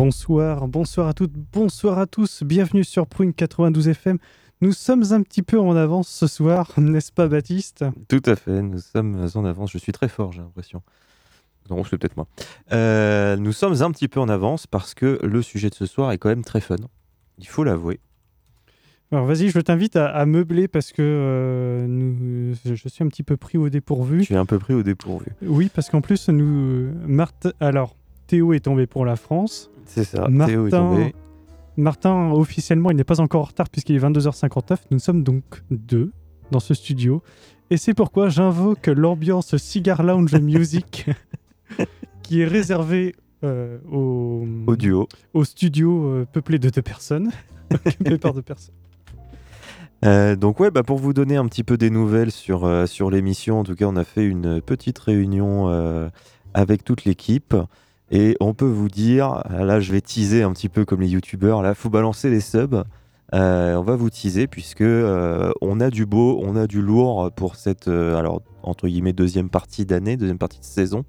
Bonsoir, bonsoir à toutes, bonsoir à tous, bienvenue sur Prune 92 FM. Nous sommes un petit peu en avance ce soir, n'est-ce pas Baptiste? Tout à fait, nous sommes en avance, je suis très fort j'ai l'impression. Non, c'est peut-être moi. Euh, nous sommes un petit peu en avance parce que le sujet de ce soir est quand même très fun, il faut l'avouer. Alors vas-y, je t'invite à, à meubler parce que euh, nous- je suis un petit peu pris au dépourvu. Tu es un peu pris au dépourvu. Oui, parce qu'en plus, nous... Marthe... Alors, Théo est tombé pour la France. C'est ça, Martin, Théo est tombé. Martin, officiellement, il n'est pas encore en retard puisqu'il est 22h59. Nous sommes donc deux dans ce studio. Et c'est pourquoi j'invoque l'ambiance Cigar Lounge Music qui est réservée euh, au, Au duo. au studio euh, peuplé de deux personnes. Occupé par deux personnes. Euh, donc ouais, bah pour vous donner un petit peu des nouvelles sur, sur l'émission, en tout cas on a fait une petite réunion avec toute l'équipe. Et on peut vous dire, là je vais teaser un petit peu comme les youtubeurs, là faut balancer les subs. Euh, on va vous teaser puisque euh, on a du beau, on a du lourd pour cette euh, alors entre guillemets deuxième partie d'année, deuxième partie de saison,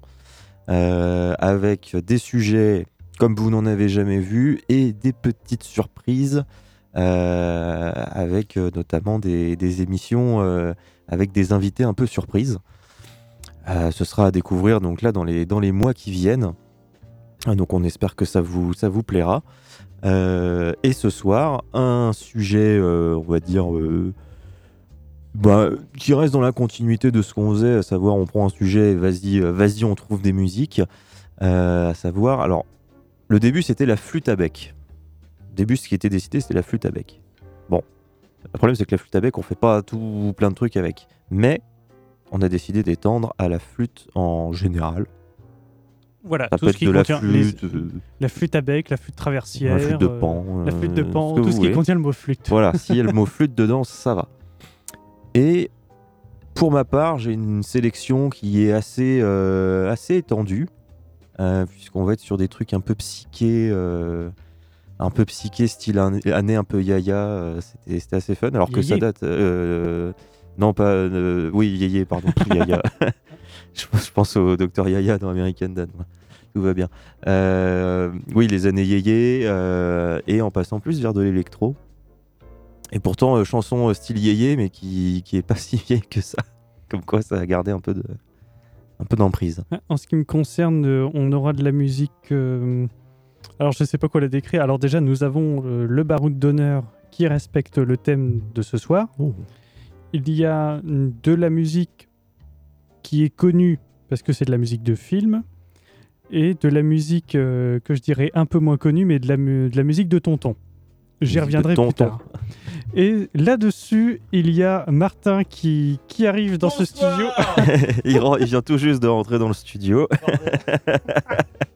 avec des sujets comme vous n'en avez jamais vu et des petites surprises avec notamment des, des émissions avec des invités un peu surprises. Ce sera à découvrir donc là dans les, dans les mois qui viennent. Ah, Donc on espère que ça vous, ça vous plaira. Euh, et ce soir, un sujet, euh, on va dire, euh, bah, qui reste dans la continuité de ce qu'on faisait, à savoir on prend un sujet, et vas-y, vas-y, on trouve des musiques. À savoir, alors, le début c'était la flûte à bec. Début, ce qui était décidé, c'était la flûte à bec. Bon, le problème c'est que la flûte à bec, on fait pas tout plein de trucs avec. Mais on a décidé d'étendre à la flûte en général. Voilà, Ça tout peut ce être qui de la contient les- flûte, euh, la flûte à bec, la flûte traversière, la flûte de euh, pan. la flûte de euh, pan, tout ce qui contient le mot flûte. Voilà, s'il y a le mot flûte dedans, ça va. Et pour ma part, j'ai une sélection qui est assez, euh, assez étendue, puisqu'on va être sur des trucs un peu psychés, un peu psyché, style an- année un peu yaya. C'était assez fun, alors que ça date. Non, pas. euh, oui, yéyé, pardon, yaya. je, pense- je pense au docteur Yaya dans American Dad. Tout va bien. Euh, oui, les années yéyé, euh, et en passant plus vers de l'électro. Et pourtant, chanson style yéyé, mais qui, qui est pas si vieille que ça. Comme quoi, ça a gardé un peu de un peu d'emprise. En ce qui me concerne, on aura de la musique. Alors, je ne sais pas quoi la décrire. Alors, déjà, nous avons le baroud d'honneur qui respecte le thème de ce soir. Il y a de la musique qui est connue parce que c'est de la musique de film et de la musique euh, que je dirais un peu moins connue, mais de la, mu- de la musique de tonton. J'y reviendrai plus tonton. tard. Et là-dessus, il y a Martin qui, qui arrive dans ce studio. il, vient tout juste de rentrer dans le studio.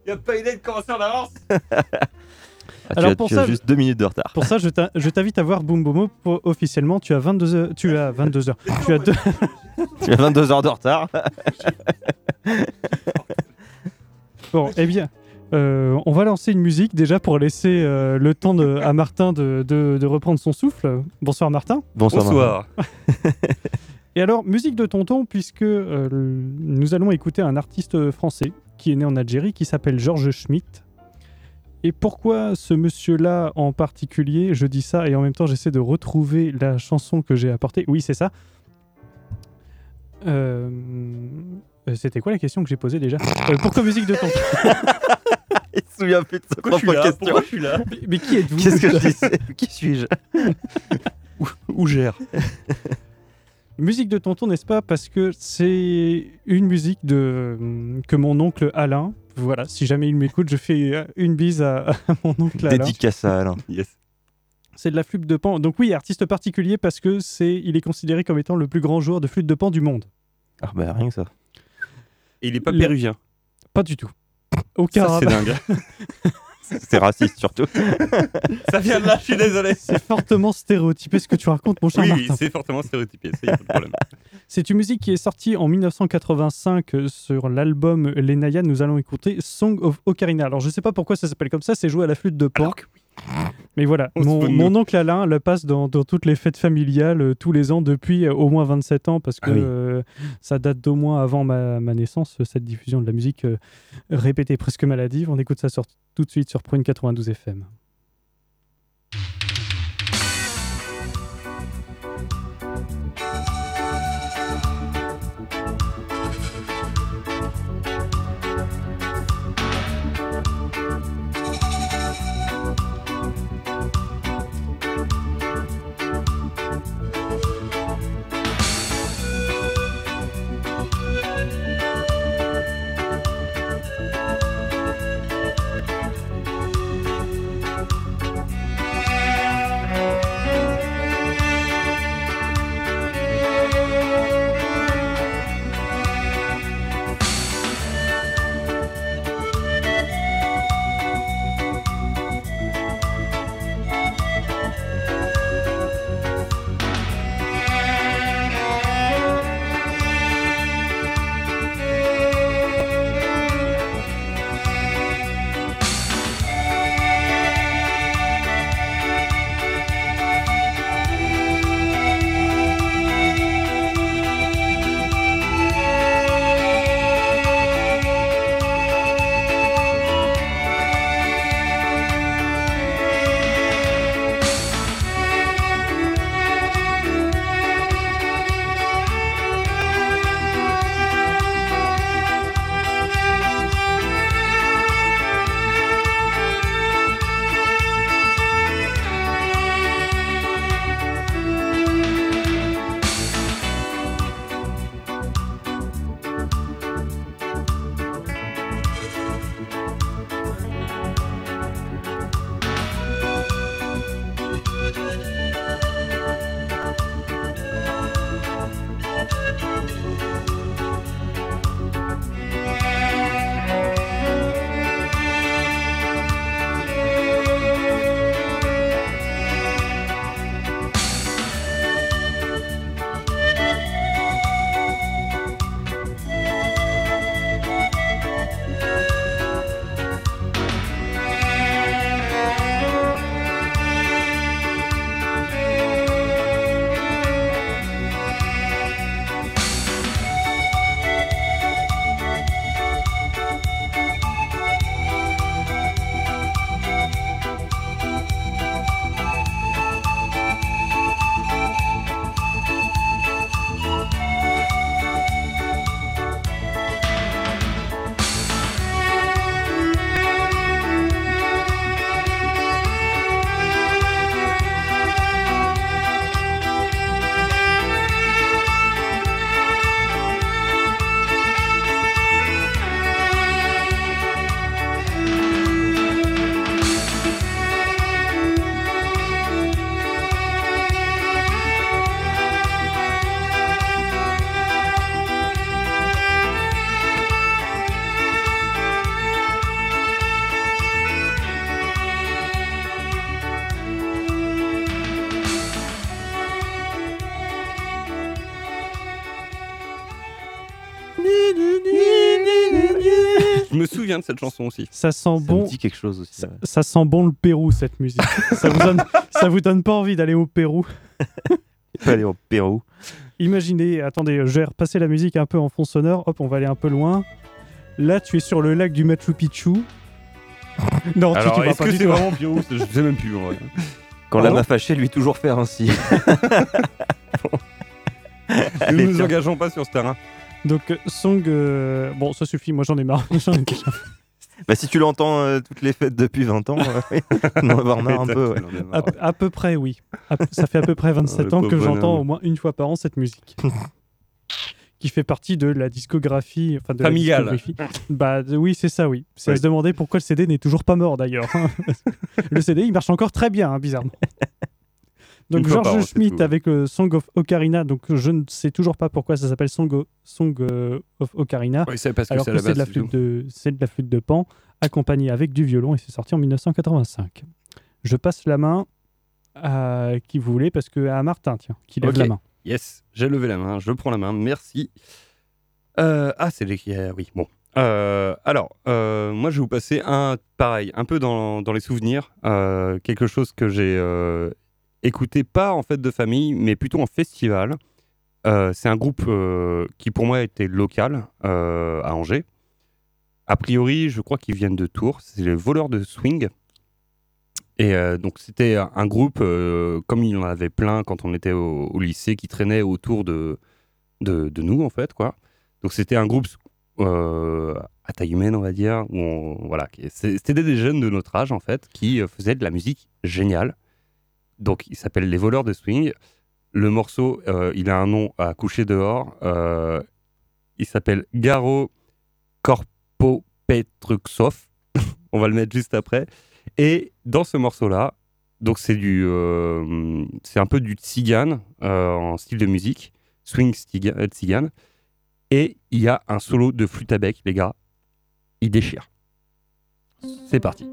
Il n'y a pas idée de commencer en avance Ah, tu Alors as- pour tu as ça, juste deux minutes de retard. Pour ça, je t'in- je t'invite à voir Boom Bomo pour- officiellement. Tu as 22 heures. Tu as 22 heures. tu as deux. Tu as 22 heures de retard. Bon, eh bien, euh, on va lancer une musique déjà pour laisser euh, le temps de- à Martin de, de- de reprendre son souffle. Bonsoir Martin. Bonsoir. Martin. Et alors, musique de tonton, puisque euh, nous allons écouter un artiste français qui est né en Algérie, qui s'appelle Georges Schmitt. Et pourquoi ce monsieur-là en particulier Je dis ça et en même temps j'essaie de retrouver la chanson que j'ai apportée. Oui, c'est ça. Euh, euh, C'était quoi la question que j'ai posée déjà? Euh, Pourquoi musique de tonton Il se souvient plus de sa Pourquoi je suis propre là? question. Pourquoi je suis là? Mais qui êtes-vous? Qu'est-ce que je disais Qui suis-je? Où gère? Musique de tonton, n'est-ce pas? Parce que c'est une musique de que mon oncle Alain. Voilà, si jamais il m'écoute, je fais euh, une bise à, à mon oncle Alain. Dédicace à Alain. Yes. C'est de la flûte de pan. Donc oui, artiste particulier parce que c'est, il est considéré comme étant le plus grand joueur de flûte de pan du monde. Ah bah rien que ça. Et il est pas Le- péruvien. Pas du tout. Aucun Ça, c'est dingue. C'est raciste surtout. ça vient de là, je suis désolé. C'est fortement stéréotypé ce que tu racontes, mon cher Oui, oui, c'est fortement stéréotypé, ça y a pas de problème. C'est une musique qui est sortie en 1985 euh, sur l'album Lenaya. Nous allons écouter Song of Ocarina. Alors je sais pas pourquoi ça s'appelle comme ça, c'est joué à la flûte de pan. Alors que oui. Mais voilà, mon, oncle Alain le passe dans, dans toutes les fêtes familiales euh, tous les ans depuis euh, au moins 27 ans parce que Ah oui. euh, ça date d'au moins avant ma, ma naissance, cette diffusion de la musique euh, répétée presque maladive. On écoute ça sur- tout de suite sur Prune 92 FM. Souviens de cette chanson aussi. Ça sent Ça bon. me dit quelque chose aussi. Ça, ça sent bon le Pérou cette musique. ça vous donne, ça vous donne pas envie d'aller au Pérou aller au Pérou. Imaginez, attendez, je vais repasser la musique un peu en fond sonore. Hop, on va aller un peu loin. Là, tu es sur le lac du Machu Picchu. Non, tu- Alors, tu vas est-ce pas que du c'est vraiment bio Je sais même plus. en vrai. Quand Ah la bon m'a fâché, lui toujours faire ainsi. Nous Allez, nous tiens. engageons pas sur ce terrain. Donc, euh, song. euh, Bon, ça suffit, moi j'en ai marre. J'en ai déjà. Bah, si tu l'entends euh, toutes les fêtes depuis 20 ans, euh, on va avoir marre un peu. ouais. À, à peu près, oui. À- ça fait à peu près 27 le ans que j'entends bonhomme. au moins une fois par an cette musique. qui fait partie de la discographie. Enfin, de Familiale. La discographie. bah de- oui, c'est ça, oui. C'est à Ouais. se demander pourquoi le CD n'est toujours pas mort d'ailleurs. le CD, il marche encore très bien, hein, bizarrement. Donc George an, Schmidt tout. avec euh, Song of Ocarina. Donc je ne sais toujours pas pourquoi ça s'appelle Song, Song euh, of Ocarina. Oui, c'est parce que alors c'est que de la flûte de de la flûte de pan accompagnée avec du violon et c'est sorti en 1985. Je passe la main à qui vous voulez parce que à Martin tiens qui lève la main. Yes, j'ai levé la main, je prends la main, merci. Euh, ah, c'est les... Oui, bon. Euh, alors, euh, moi, je vais vous passer un, pareil, un peu dans, dans les souvenirs, quelque chose que j'ai écouté, pas en fête de famille, mais plutôt en festival. Euh, c'est un groupe euh, qui, pour moi, était local euh, à Angers. A priori, je crois qu'ils viennent de Tours. C'est les voleurs de swing. Et donc, c'était un- groupe, comme il en avait plein quand on était au, lycée, qui traînait autour de, de, nous, en fait. quoi. Donc, c'était un groupe à taille humaine, on va dire. Où voilà, c'était des jeunes de notre âge, en fait, qui faisaient de la musique géniale. Donc, il s'appelle Les Voleurs de Swing. Le morceau, euh, il a un nom à coucher dehors. Euh, il s'appelle Garo Corpo Petruxov. On va le mettre juste après. Et dans ce morceau-là, donc c'est du, euh, c'est un peu du tzigane euh, en style de musique, swing tzigane. Et il y a un solo de flûte à bec, les gars. Il déchire. C'est parti.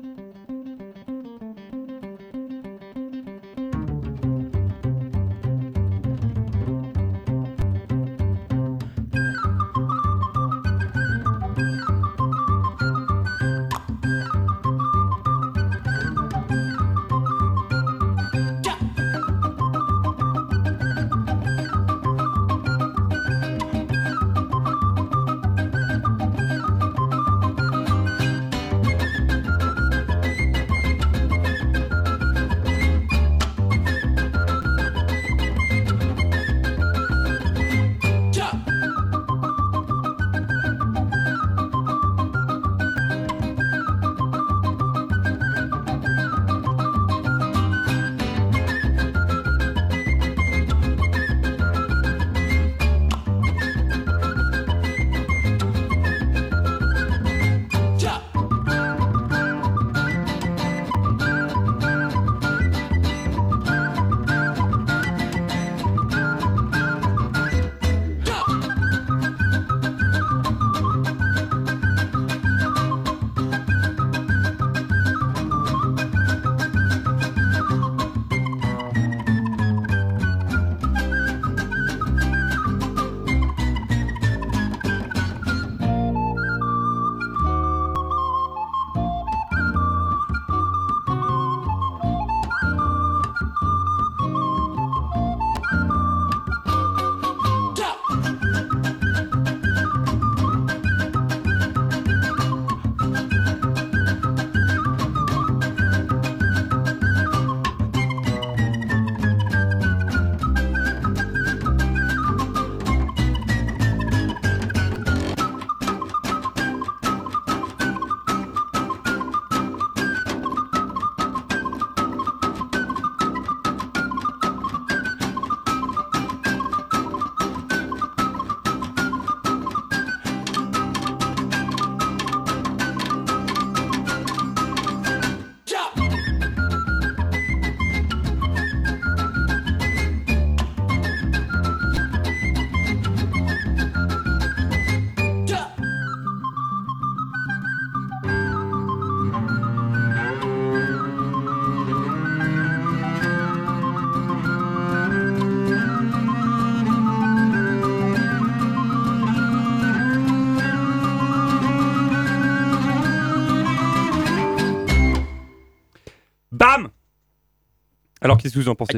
Alors, qu'est-ce que vous en pensez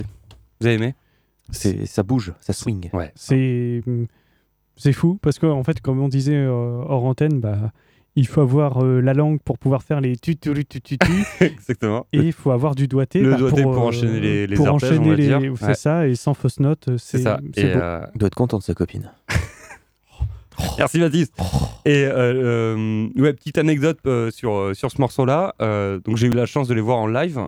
Vous avez aimé C'est, ça bouge, ça swing. Ouais. C'est c'est fou parce que en fait comme on disait euh, hors antenne bah il faut avoir euh, la langue pour pouvoir faire les tu tu tu tu tu Exactement. et il faut avoir du doigté Le bah, doigté pour euh, enchaîner les- les pour arpèges, on enchaîner va les- dire. c'est Ouais. ça et sans fausse note euh, C'est c'est ça. c'est Et beau. euh, Il doit être content de sa copine. Merci Baptiste. Et euh, euh, ouais, petite anecdote euh, sur, euh, sur ce morceau-là. Donc j'ai eu la chance de les voir en live.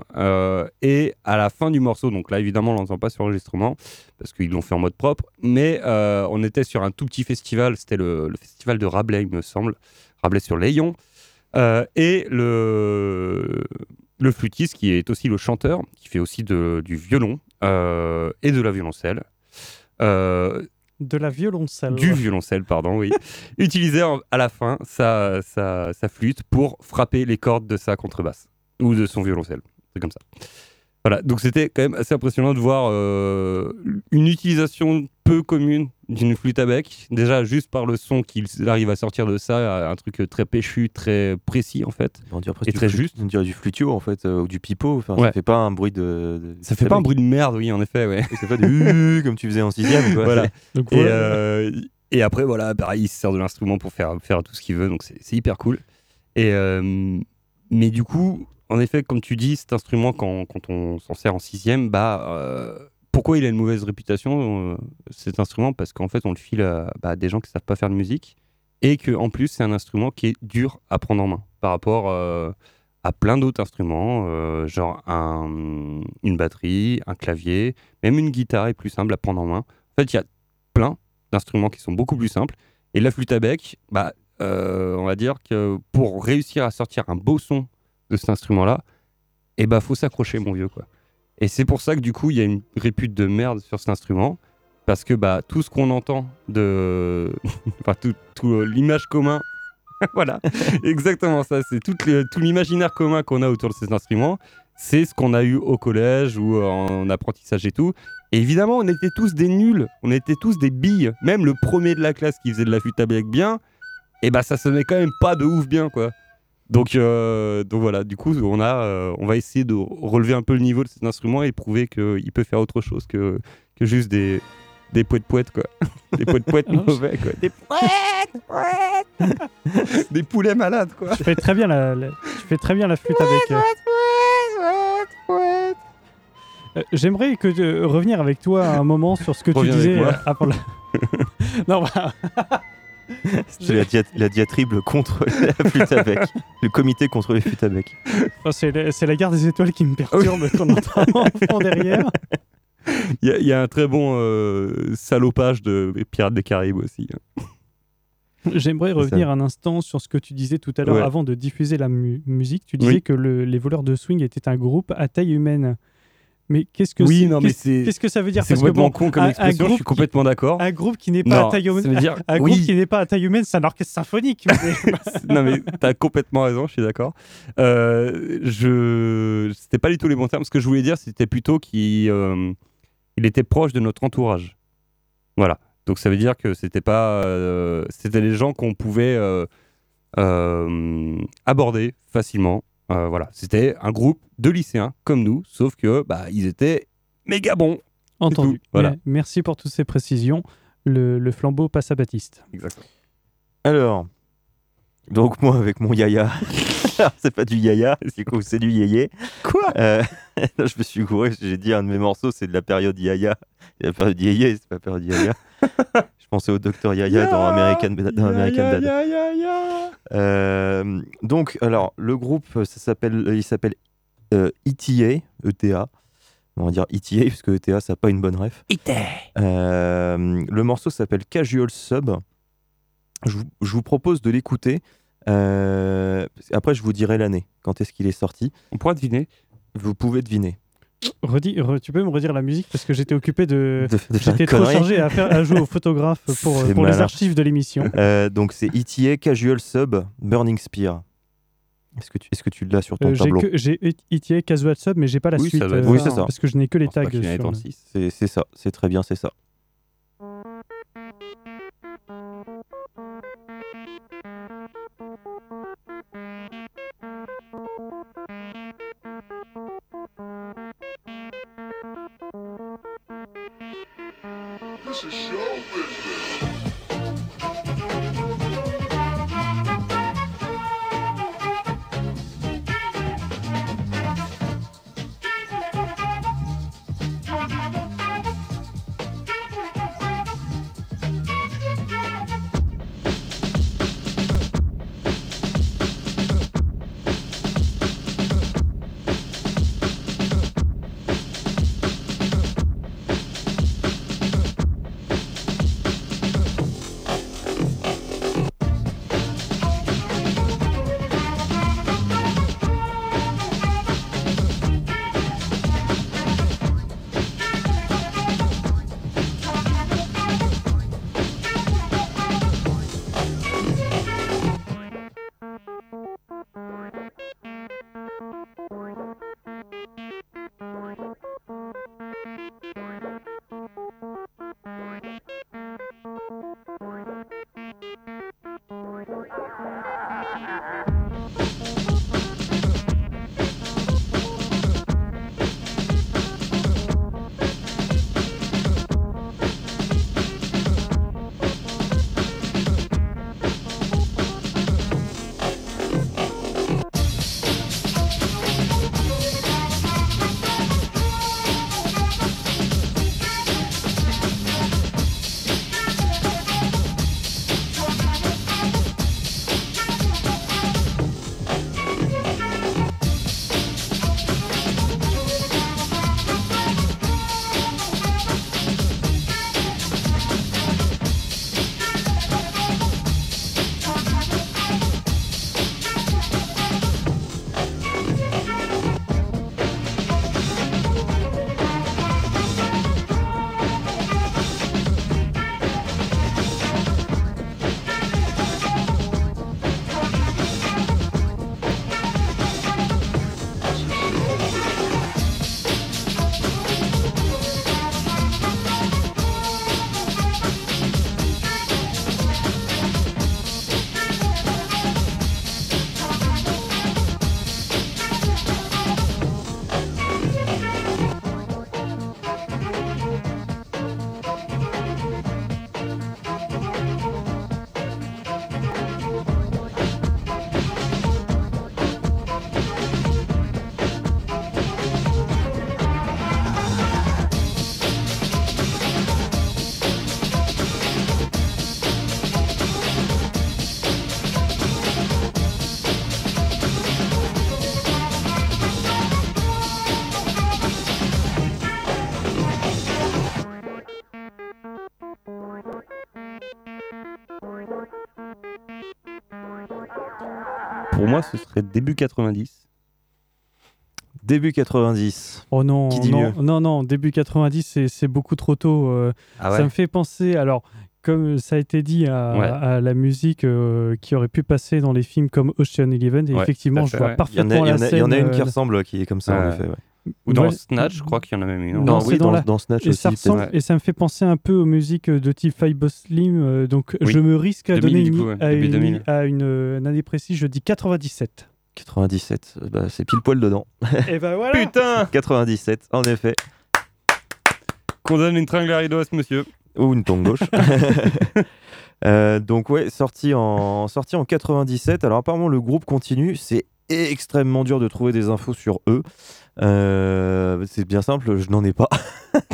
et à la fin du morceau, donc là évidemment on l'entend pas sur l'enregistrement parce qu'ils l'ont fait en mode propre. Mais on était sur un tout petit festival. C'était le, festival de Rabelais, il me semble. Rabelais sur Layon. Et le, le flûtiste qui est aussi le chanteur, qui fait aussi du violon et de la violoncelle. De la violoncelle. du violoncelle, pardon, oui, utilisait en- à la fin sa, sa, sa flûte pour frapper les cordes de sa contrebasse ou de son violoncelle. C'est comme ça. Voilà, donc c'était quand même assez impressionnant de voir euh, une utilisation peu commune d'une flûte à bec. Déjà, juste par le son qu'il arrive à sortir de ça, un truc très péchu, très précis en fait. On dirait Et très juste. On dirait du flutio en fait, euh, ou du pipeau. Enfin, Ouais. Ça fait pas un bruit de. de- Ça fait pas un bruit de merde, oui, en effet, ouais. C'est pas du comme tu faisais en sixième. Quoi. Voilà. Donc, Et, voilà. euh, et après, voilà, pareil, il se sert de l'instrument pour faire, faire tout ce qu'il veut, donc c'est hyper cool. Et, euh, mais du coup, en effet, comme tu dis, cet instrument, quand, quand on s'en sert en sixième, bah, euh, pourquoi il a une mauvaise réputation, euh, cet instrument? Parce qu'en fait, on le file à bah, des gens qui savent pas faire de musique, et qu'en plus, c'est un instrument qui est dur à prendre en main par rapport euh, à plein d'autres instruments, euh, genre un- une batterie, un clavier, même une guitare est plus simple à prendre en main. En fait, il y a plein d'instruments qui sont beaucoup plus simples. Et la flûte à bec, bah, on va dire que pour réussir à sortir un beau son de cet instrument-là, eh bah, faut s'accrocher, mon vieux, quoi. Et c'est pour ça que du coup, il y a une répute de merde sur cet instrument, parce que bah, tout ce qu'on entend de, enfin tout, euh, l'image commun, voilà, exactement ça, c'est tout, l'imaginaire commun qu'on a autour de ces instruments, c'est ce qu'on a eu au collège ou en apprentissage et tout. Et évidemment, on était tous des nuls, on était tous des billes. Même le premier de la classe qui faisait de la flûte à bec bien, et bah ça sonnait quand même pas de ouf bien quoi. Donc, euh, donc voilà, du coup, on, a, euh, on va essayer de relever un peu le niveau de cet instrument et prouver qu'il peut faire autre chose que, que juste des, des poètes poètes quoi. Des poètes poètes mauvais quoi. Des poètes poètes Des poulets malades quoi. Tu fais très bien la, la- tu fais très bien la flûte avec. euh. Euh, J'aimerais que de revenir avec toi un moment sur ce que tu Reviens disais moi. euh, avant la- non, bah, C'est la, dia- la diatribe contre la flûte à bec. Le comité contre les flûtes à bec. c'est la, guerre des étoiles qui me perturbe qu'on entend en fond derrière. Il y, a- il y a un très bon euh, salopage de Pirates des Caraïbes aussi. hein. J'aimerais revenir un instant sur ce que tu disais tout à l'heure Ouais. avant de diffuser la mu- musique. Tu disais Oui. que le- les voleurs de swing étaient un groupe à taille humaine. Mais qu'est-ce que Oui, non, mais qu'est-ce- c'est- qu'est-ce que ça veut dire? C'est Parce que complètement bon, con comme expression, je suis complètement d'accord. Un groupe qui n'est pas Non, à taille ça humaine. veut dire, Un oui, groupe qui n'est pas à taille humaine, c'est un orchestre symphonique. mais- non mais t'as complètement raison, je suis d'accord. Euh, je, c'était pas du tout les bons termes. Ce que je voulais dire, c'était plutôt qu'il euh, il était proche de notre entourage. Voilà. Donc ça veut dire que c'était pas, euh, c'était des gens qu'on pouvait euh, euh, aborder facilement. Euh, voilà. C'était un groupe de lycéens comme nous, sauf que bah ils étaient méga bons. Entendu. tout, voilà. Merci pour toutes ces précisions. Le, le flambeau passe à Baptiste. Exactement. Alors, donc moi avec mon yaya. C'est pas du yaya, du coup c'est du yéyé. Quoi? Euh, non, Je me suis gouré, j'ai dit un de mes morceaux, c'est de la période yaya. Et la période yéyé, c'est pas la période yaya. je pensais au docteur Yaya dans American, dans American Dad. Ya, ya, ya. Euh, donc, alors, le groupe, ça s'appelle, il s'appelle euh, ETA, ETA. On va dire ETA, parce que ETA, ça n'a pas une bonne ref. Euh, le morceau s'appelle Casual Sub. Je vous, je vous propose de l'écouter. Euh, après, je vous dirai l'année, quand est-ce qu'il est sorti. On pourra deviner. Vous pouvez deviner. Redis, re- tu peux me redire la musique parce que j'étais occupé de. De- de J'étais trop chargé à, faire, à jouer au photographe pour, les archives de l'émission. Euh, donc, c'est ETA Casual Sub Burning Spear. Est-ce que tu, est-ce que tu l'as sur ton Euh, tableau j'ai ETA Casual Sub, mais j'ai pas la Oui, suite. être Oui, c'est ça. Parce que je n'ai que les tags. qu'il y en ait sur dans le- le 6. C'est c'est ça, c'est très bien, c'est ça. show. Pour moi, ce serait début 90. Début 90. Oh non, Qui dit non, mieux non, non, début 90, c'est- beaucoup trop tôt. euh, Ah Ça me fait penser, alors, comme ça a été dit, à, Ouais. à la musique euh, qui aurait pu passer dans les films comme Ocean Eleven. Et Ouais, effectivement, je vois ouais. Il y en a, parfaitement il y en la a- scène. il y en a une qui euh, ressemble, qui est comme ça, en Ouais. effet. Ou dans Ouais. Snatch, je crois qu'il y en a même une. Non, Non, c'est dans la- dans Snatch Et aussi. ça, peut-être. ressemble, ouais. et ça me fait penser un peu aux musiques de type Five Boss Slim. euh, donc, Oui. je me risque à 2000, donner coup, ouais, à, début une, 2000. à une, euh, une année précise. Je dis 97. 97, euh, bah, c'est pile poil dedans. et ben voilà. Putain 97, en effet. Qu'on donne une tringle à rideau à ce monsieur. Ou une tongue gauche. Euh, donc ouais, sorti en, sorti en 97. Alors apparemment le groupe continue. C'est extrêmement dur de trouver des infos sur eux. Euh, c'est bien simple, je n'en ai pas.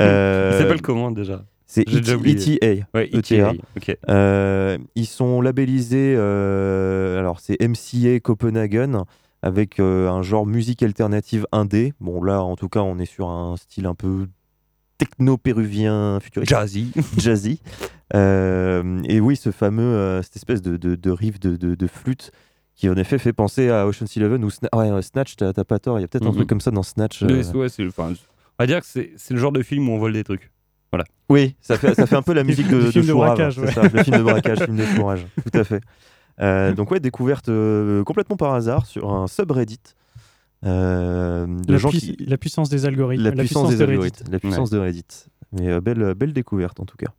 Euh, Il s'appelle comment déjà? C'est. ETA. Ouais, ETA. Ok. Euh, ils sont labellisés, euh, alors c'est MCA Copenhagen, avec un genre musique alternative indé. Bon là, en tout cas, on est sur un style un peu techno-péruvien futuriste, Jazzy. jazzy. Et oui, ce fameux, cette espèce de, de, de riff de flûte qui en effet fait penser à Ocean's Eleven ou Sna- ouais, Snatch, t'as pas tort, il y a peut-être un Mhm. truc comme ça dans Snatch. euh, Le- ouais, c'est- enfin, on va dire que c'est le genre de film où on vole des trucs. Oui, ça fait, ça fait un peu la musique de, de film de Chourave, braquage, c'est ouais. ça, le film de braquage, film de fourrage, tout à fait. Euh, donc ouais, découverte euh, complètement par hasard sur un subreddit euh, de La, gens pui- qui la puissance des algorithmes. la, puissance, des de Reddit. algorithmes, la puissance de Reddit. Mais euh, belle belle découverte en tout cas.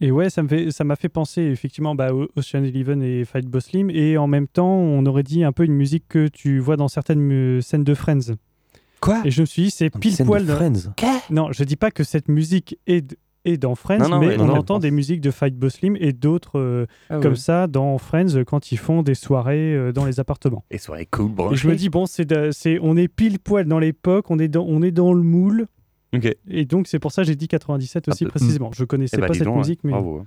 Et ouais, ça me fait, ça m'a fait penser effectivement bah, Ocean Eleven et Fight Boss Slim. Et en même temps, on aurait dit un peu une musique que tu vois dans certaines euh, scènes de Friends. Quoi? Et je me suis dit, c'est pile poil. de dans- Friends? Non, je dis pas que cette musique est, dans Friends, Non, non, mais ouais, on non, entend des musiques de Fight Boss Slim et d'autres euh, comme ça dans Friends quand ils font des soirées euh, dans les appartements. Et soirée cool, Et branché. je me dis, bon, c'est, on est pile poil dans l'époque, on est dans, on est dans le moule. Et donc, c'est pour ça que j'ai dit 97 aussi Ah, bah, précisément. Je connaissais Eh ben, pas cette donc, musique, mais. Bravo. hein.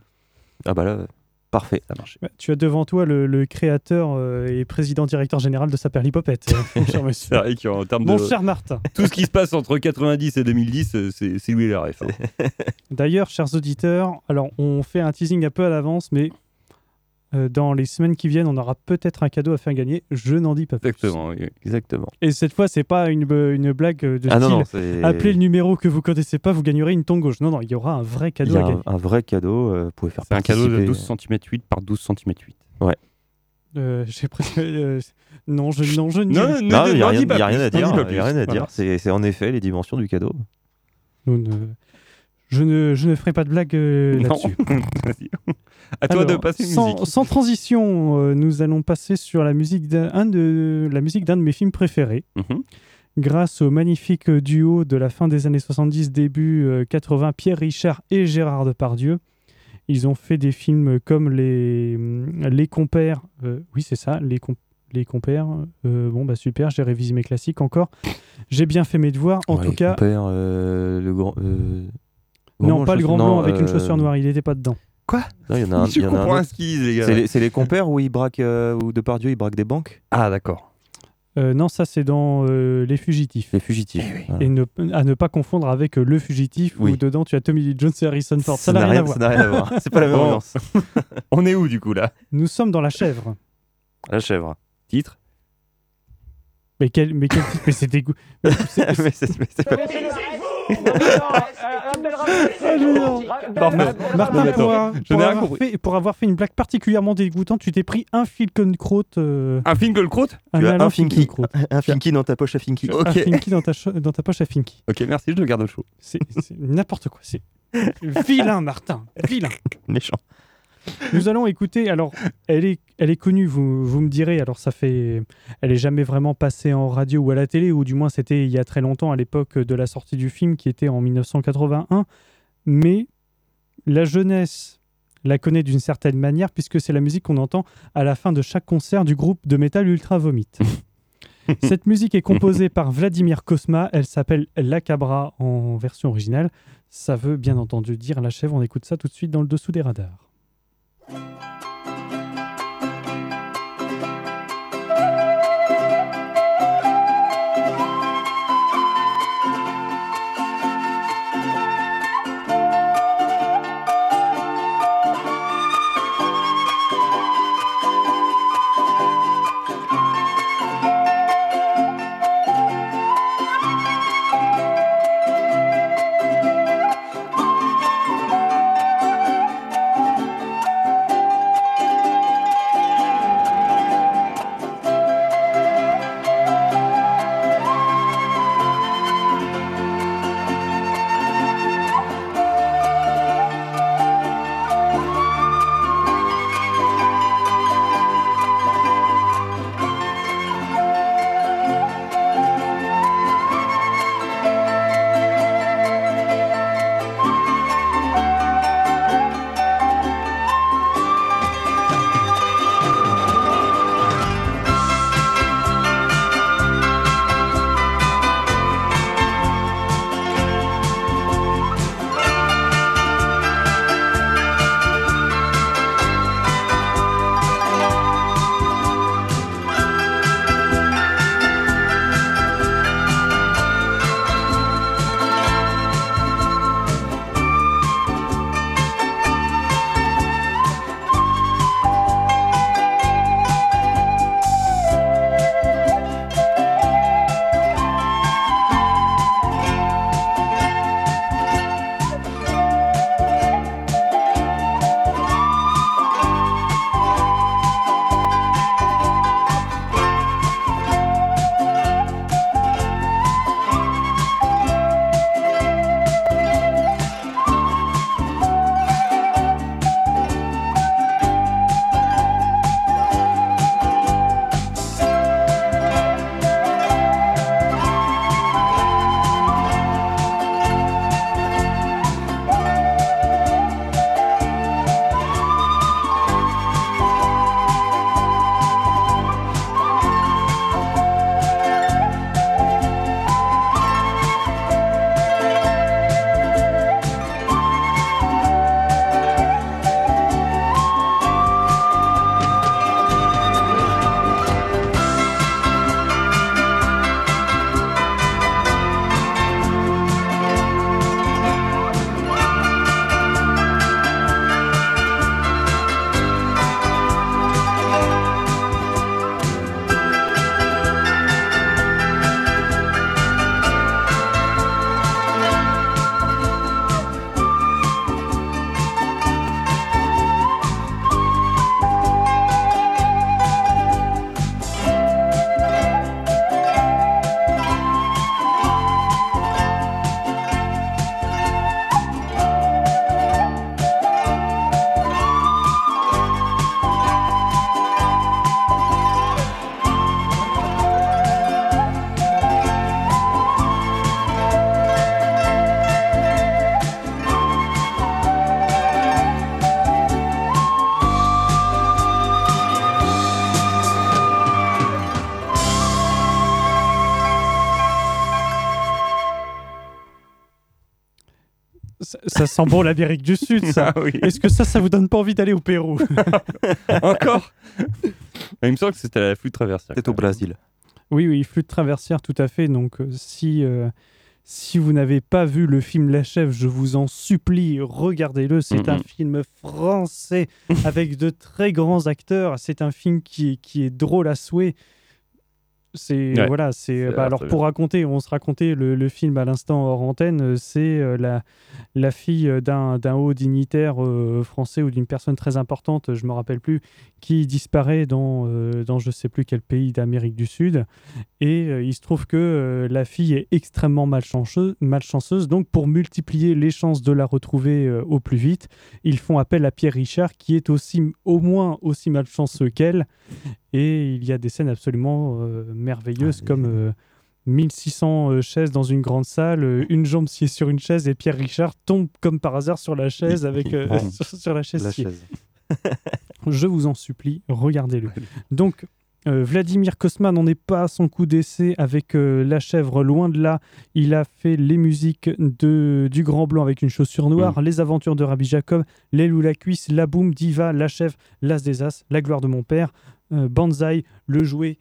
Ah bah là, parfait. Ça marche. Ouais, Tu as devant toi le, le créateur euh, et président-directeur général de Saperlipopette, euh, mon cher monsieur. vrai qu'en termes Mon de. cher Martin. Tout ce qui se passe entre 90 et 2010, euh, c'est c'est Louis Laref. hein. D'ailleurs, chers auditeurs, alors on fait un teasing un peu à l'avance, mais euh, dans les semaines qui viennent, on aura peut-être un cadeau à faire gagner. Je n'en dis pas plus. Exactement. oui. Exactement. Et cette fois, c'est pas une, b- une blague euh, de Ah non style non, c'est appelez le numéro que vous connaissez pas, vous gagnerez une tongue gauche. Non, non, il y aura un vrai il cadeau y à a gagner. un, un vrai cadeau, euh, vous pouvez faire C'est un cadeau de participer- 12 cm 8 par 12 cm 8. Euh, J'ai presque. euh, non, je, non, je ne Non, dirai- Non, il n'y a, rien dis pas y a rien à dire. Il y a rien à Voilà. dire. C'est c'est en effet les dimensions du cadeau. nous ne- je, ne, je ne ferai pas de blague euh, Non. là-dessus. À toi de passer une sans, musique. sans transition, euh, nous allons passer sur la musique d'un un de, la musique d'un de mes films préférés. Mhm. Grâce au magnifique duo de la fin des années 70, début euh, 80, Pierre Richard et Gérard Depardieu. Ils ont fait des films comme Les, les Compères. euh, oui, c'est ça, Les, Com- les Compères. Euh, bon, bah super, j'ai révisé mes classiques encore. J'ai bien fait mes devoirs. En Ouais, tout cas, compère, euh, le grand. euh, non, pas le grand non, blanc avec une euh, chaussure noire, il n'était pas dedans. Non, il y en a un. Je il y en a un comprends autre. rien ce qu'ils disent, les gars. C'est les, c'est les compères où ils braquent, euh, où Depardieu il braque des banques Ah, d'accord. Euh, non, ça c'est dans euh, Les Fugitifs. Les fugitifs. Voilà. Et ne, à ne pas confondre avec euh, Le Fugitif, Oui. où dedans tu as Tommy Lee Jones et Harrison Ford. Ça n'a rien à voir. Ça n'a rien à voir. C'est pas la même Bon. ambiance. On est où du coup là? Nous sommes dans La Chèvre. La chèvre. Titre? Mais quel, mais quel titre? Mais c'est dégoût. Mais c'est- mais c'est mais c'est pas. Martin, Non, mais attends, pour, je pour n'ai rien avoir compris. fait, pour avoir fait une blague particulièrement dégoûtante, tu t'es pris un Finkelkraut. Euh, Un Finkelkraut? un Tu as Alain un Finky. Un Finky dans ta poche à Finky. Ok. Un Finky dans ta, dans ta poche à Finky. Ok, merci, je le garde au chaud. C'est n'importe quoi. C'est vilain, Martin. Vilain. Méchant. Nous allons écouter. Alors, elle est, elle est connue. Vous, vous me direz. Alors, ça fait. Elle est jamais vraiment passée en radio ou à la télé, ou du moins c'était il y a très longtemps, à l'époque de la sortie du film, qui était en 1981. Mais la jeunesse la connaît d'une certaine manière, puisque c'est la musique qu'on entend à la fin de chaque concert du groupe de métal Ultra Vomit. Cette musique est composée par Vladimir Kosma. Elle s'appelle La Cabra en version originale. Ça veut bien entendu dire la chèvre. On écoute ça tout de suite dans le dessous des radars. Ça, sent bon l'Amérique du Sud, ça. Ah oui. Est-ce que ça, ça vous donne pas envie d'aller au Pérou Encore Il me semble que c'était la flûte traversière. C'est au Brésil. Oui, oui, flûte traversière, tout à fait. Donc, euh, si, euh, si vous n'avez pas vu le film La Chèvre, je vous en supplie, regardez-le. C'est un film français avec de très grands acteurs. C'est un film qui est, qui est drôle à souhait. C'est Ouais, voilà, c'est bah, alors pour raconter, on se racontait le, le film à l'instant hors antenne, euh, c'est euh, la, la fille euh, d'un d'un haut dignitaire euh, français ou d'une personne très importante, je me rappelle plus, qui disparaît dans euh, dans je sais plus quel pays d'Amérique du Sud et il se trouve que la fille est extrêmement malchanceuse, malchanceuse. Donc, pour multiplier les chances de la retrouver au plus vite, ils font appel à Pierre Richard, qui est aussi, au moins aussi malchanceux qu'elle. Et il y a des scènes absolument euh, merveilleuses, Ah, comme euh, 1600 euh, chaises dans une grande salle, euh, une jambe sciée sur une chaise, et Pierre Richard tombe comme par hasard sur la chaise avec euh, sur, sur la chaise La sciée. chaise. Je vous en supplie, regardez-le. Donc, euh, Vladimir Kosma n'en est pas à son coup d'essai avec euh, La Chèvre, loin de là. Il a fait les musiques de, du Grand Blanc avec une chaussure noire, Les Aventures de Rabbi Jacob, Les Loups la Cuisse, La Boum, Diva, La Chèvre, L'As des As, La Gloire de mon père, euh, Banzai, Le Jouet,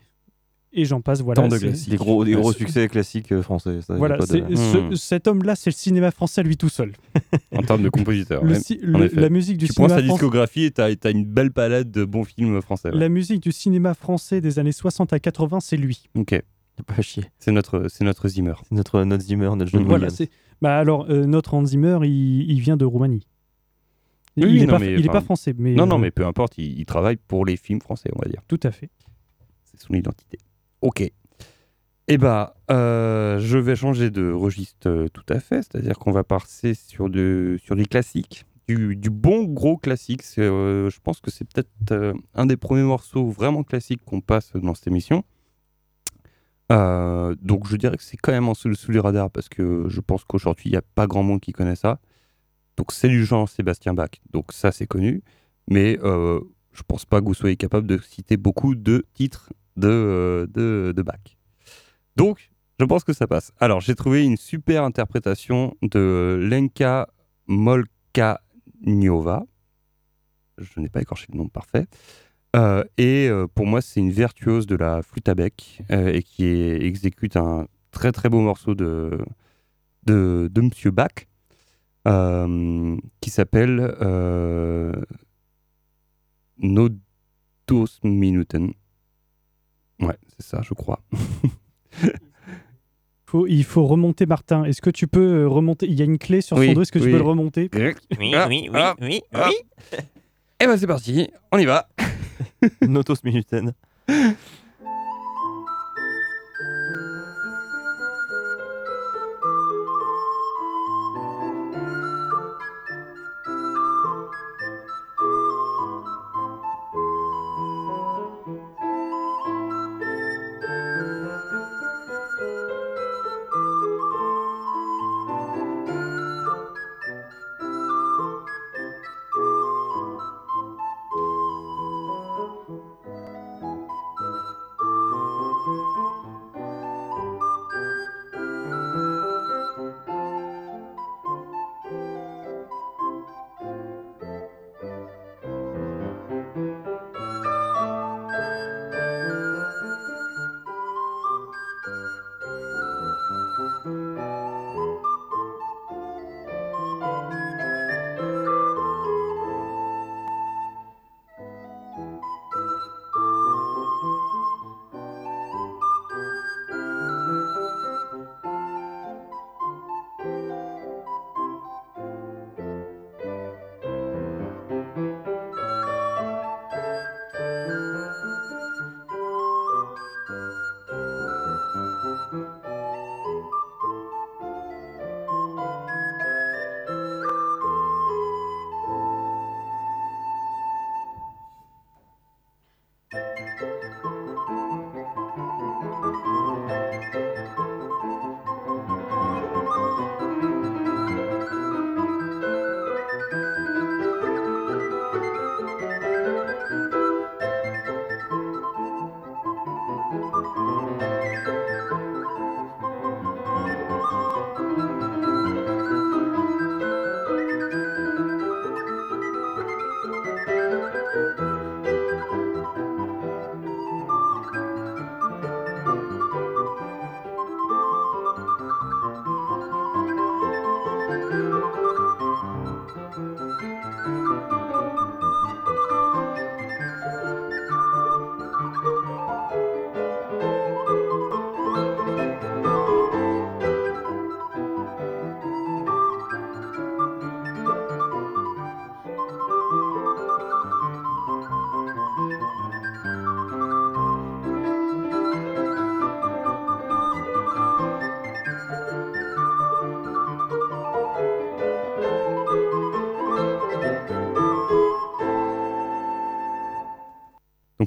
et j'en passe. Voilà, Tant de c'est- classiques. Des gros, des gros succès classiques euh, français. ça, Voilà, de- ce- Hmm. cet homme-là, c'est le cinéma français lui tout seul. En termes de compositeur. Le le- la musique du Tu prends sa discographie et t'as as une belle palette de bons films français. ouais. La musique du cinéma français des années 60 à 80, c'est lui. Ok, Pas à chier. c'est notre, c'est notre Zimmer. C'est notre, notre Zimmer, notre John Voilà, c'est. Bah alors, euh, notre Hans Zimmer, il, il vient de Roumanie. Oui, il n'est pas, il est pas français, mais. Non, euh, non, mais peu importe, il, il travaille pour les films français, on va dire. Tout à fait. C'est son identité. Ok. Eh bah, euh, je vais changer de registre euh, tout à fait, c'est-à-dire qu'on va passer sur, de, sur des classiques, du, du bon gros classique. Euh, je pense que c'est peut-être euh, un des premiers morceaux vraiment classiques qu'on passe dans cette émission. Euh, donc je dirais que c'est quand même en sous, sous les radars parce que je pense qu'aujourd'hui il n'y a pas grand monde qui connaît ça. Donc c'est du genre Sébastien Bach, donc ça c'est connu, mais euh, je pense pas que vous soyez capable de citer beaucoup de titres de, euh, de, Bach. Donc je pense que ça passe. Alors j'ai trouvé une super interprétation de Lenka Molkaniova. Je n'ai pas écorché le nom parfait. Euh, et euh, pour moi, c'est une virtuose de la flûte à bec et qui exécute un très très beau morceau de, de, de Monsieur Bach euh, qui s'appelle euh, No dos Minuten. Ouais, c'est ça, je crois. Faut, il faut remonter, Martin. Est-ce que tu peux euh, remonter? Il y a une clé sur Oui, son dos. Est-ce que tu oui. peux le remonter? Oui, Ah, oui, oui, ah, oui, ah. oui. Et ben c'est parti, on y va. Notos Minuten.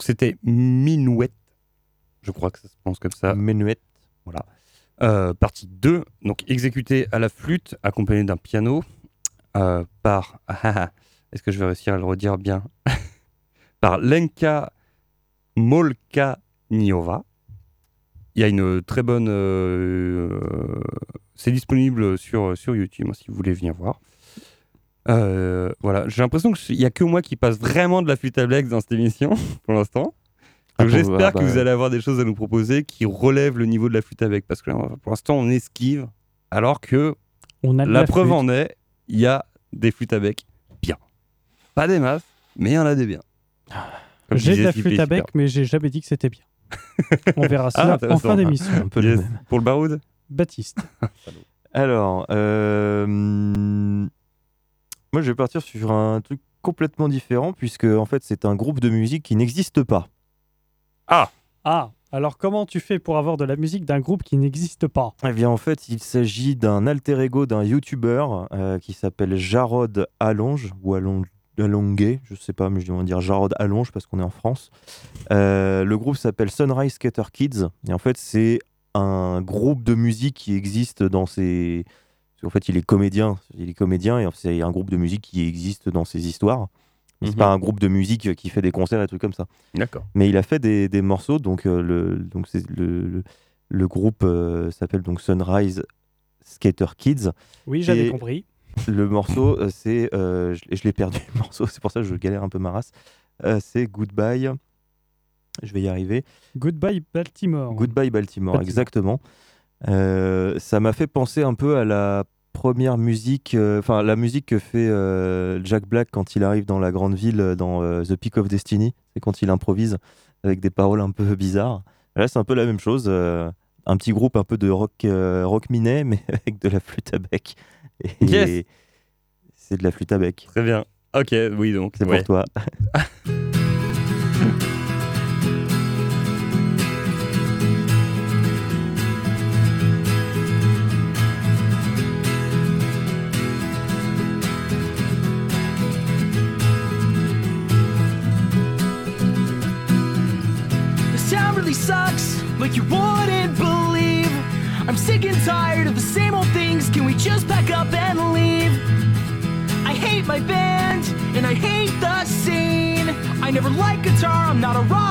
Donc c'était Minuet, je crois que ça se prononce comme ça. Menuet. Voilà. Euh, partie 2, donc exécuté à la flûte, accompagné d'un piano, euh, par. ah, ah, ah, Est-ce que je vais réussir à le redire bien? Par Lenka Molkaniova. Il y a une très bonne. euh, euh, c'est disponible sur, sur YouTube hein, si vous voulez venir voir. Euh, voilà, j'ai l'impression qu'il n'y a que moi qui passe vraiment de la flûte à bec dans cette émission pour l'instant. Ah, Donc j'espère ah, que bah, vous allez avoir des choses à nous proposer qui relèvent le niveau de la flûte à bec parce que là, pour l'instant on esquive alors que On a de la, la preuve en est, il y a des flûtes à bec bien. Pas des masses, mais il y en a des biens. Comme J'ai de la flûte à bec, mais j'ai jamais dit que c'était bien. On verra Ah, ça en fin d'émission. Yes. Pour le baroud? Baptiste. Alors, euh, moi je vais partir sur un truc complètement différent puisque en fait c'est un groupe de musique qui n'existe pas. Ah, alors comment tu fais pour avoir de la musique d'un groupe qui n'existe pas? Eh bien en fait il s'agit d'un alter ego d'un YouTuber euh, qui s'appelle Jarod Allonge ou Allonge. Allongué, je sais pas, mais je vais dire Jarod Allonge parce qu'on est en France. Euh, le groupe s'appelle Sunrise Skater Kids et en fait c'est un groupe de musique qui existe dans ces. En fait, il est comédien, il est comédien et c'est un groupe de musique qui existe dans ses histoires. Mais C'est Mhm. pas un groupe de musique qui fait des concerts et des trucs comme ça. D'accord. Mais il a fait des, des morceaux, donc euh, le, donc le, le, le groupe euh, s'appelle donc Sunrise Skater Kids. Oui, j'avais compris. Le morceau, euh, c'est, euh, je, je l'ai perdu le morceau, c'est pour ça que je galère un peu ma race. Euh, c'est Goodbye. Je vais y arriver. Goodbye Baltimore. Goodbye Baltimore, Baltimore. exactement. Euh, ça m'a fait penser un peu à la première musique, euh, enfin la musique que fait euh, Jack Black quand il arrive dans la grande ville dans euh, The Peak of Destiny, c'est quand il improvise avec des paroles un peu bizarres. Là, c'est un peu la même chose, un petit groupe un peu de rock, rock minet, mais avec de la flûte à bec. Et Yes. c'est de la flûte à bec. Très bien. Ok, oui donc. C'est ouais. pour toi. sucks, like you wouldn't believe. I'm sick and tired of the same old things. Can we just pack up and leave? I hate my band, and I hate the scene. I never liked guitar, I'm not a rock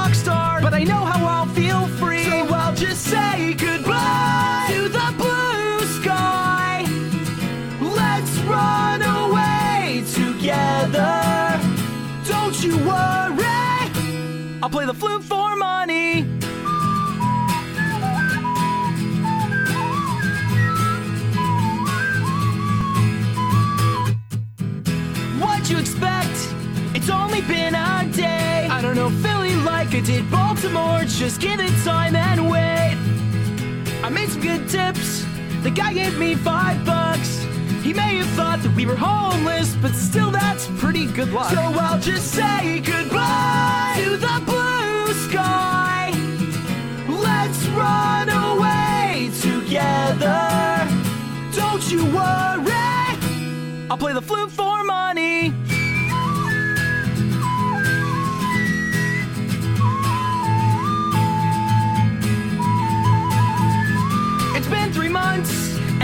been a day. I don't know Philly like I did Baltimore. Just give it time and wait. I made some good tips. The guy gave me five bucks. He may have thought that we were homeless, but still that's pretty good luck. So I'll just say goodbye to the blue sky. Let's run away together. Don't you worry. I'll play the flute for money.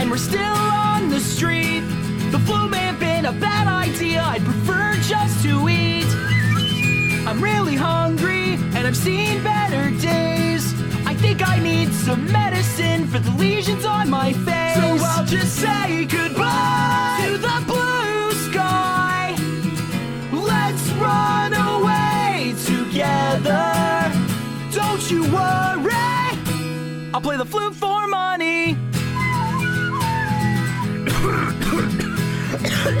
And we're still on the street. The flu may have been a bad idea, I'd prefer just to eat. I'm really hungry and I've seen better days. I think I need some medicine for the lesions on my face. So I'll just say goodbye to the blue sky. Let's run away together. Don't you worry. I'll play the flute for money. So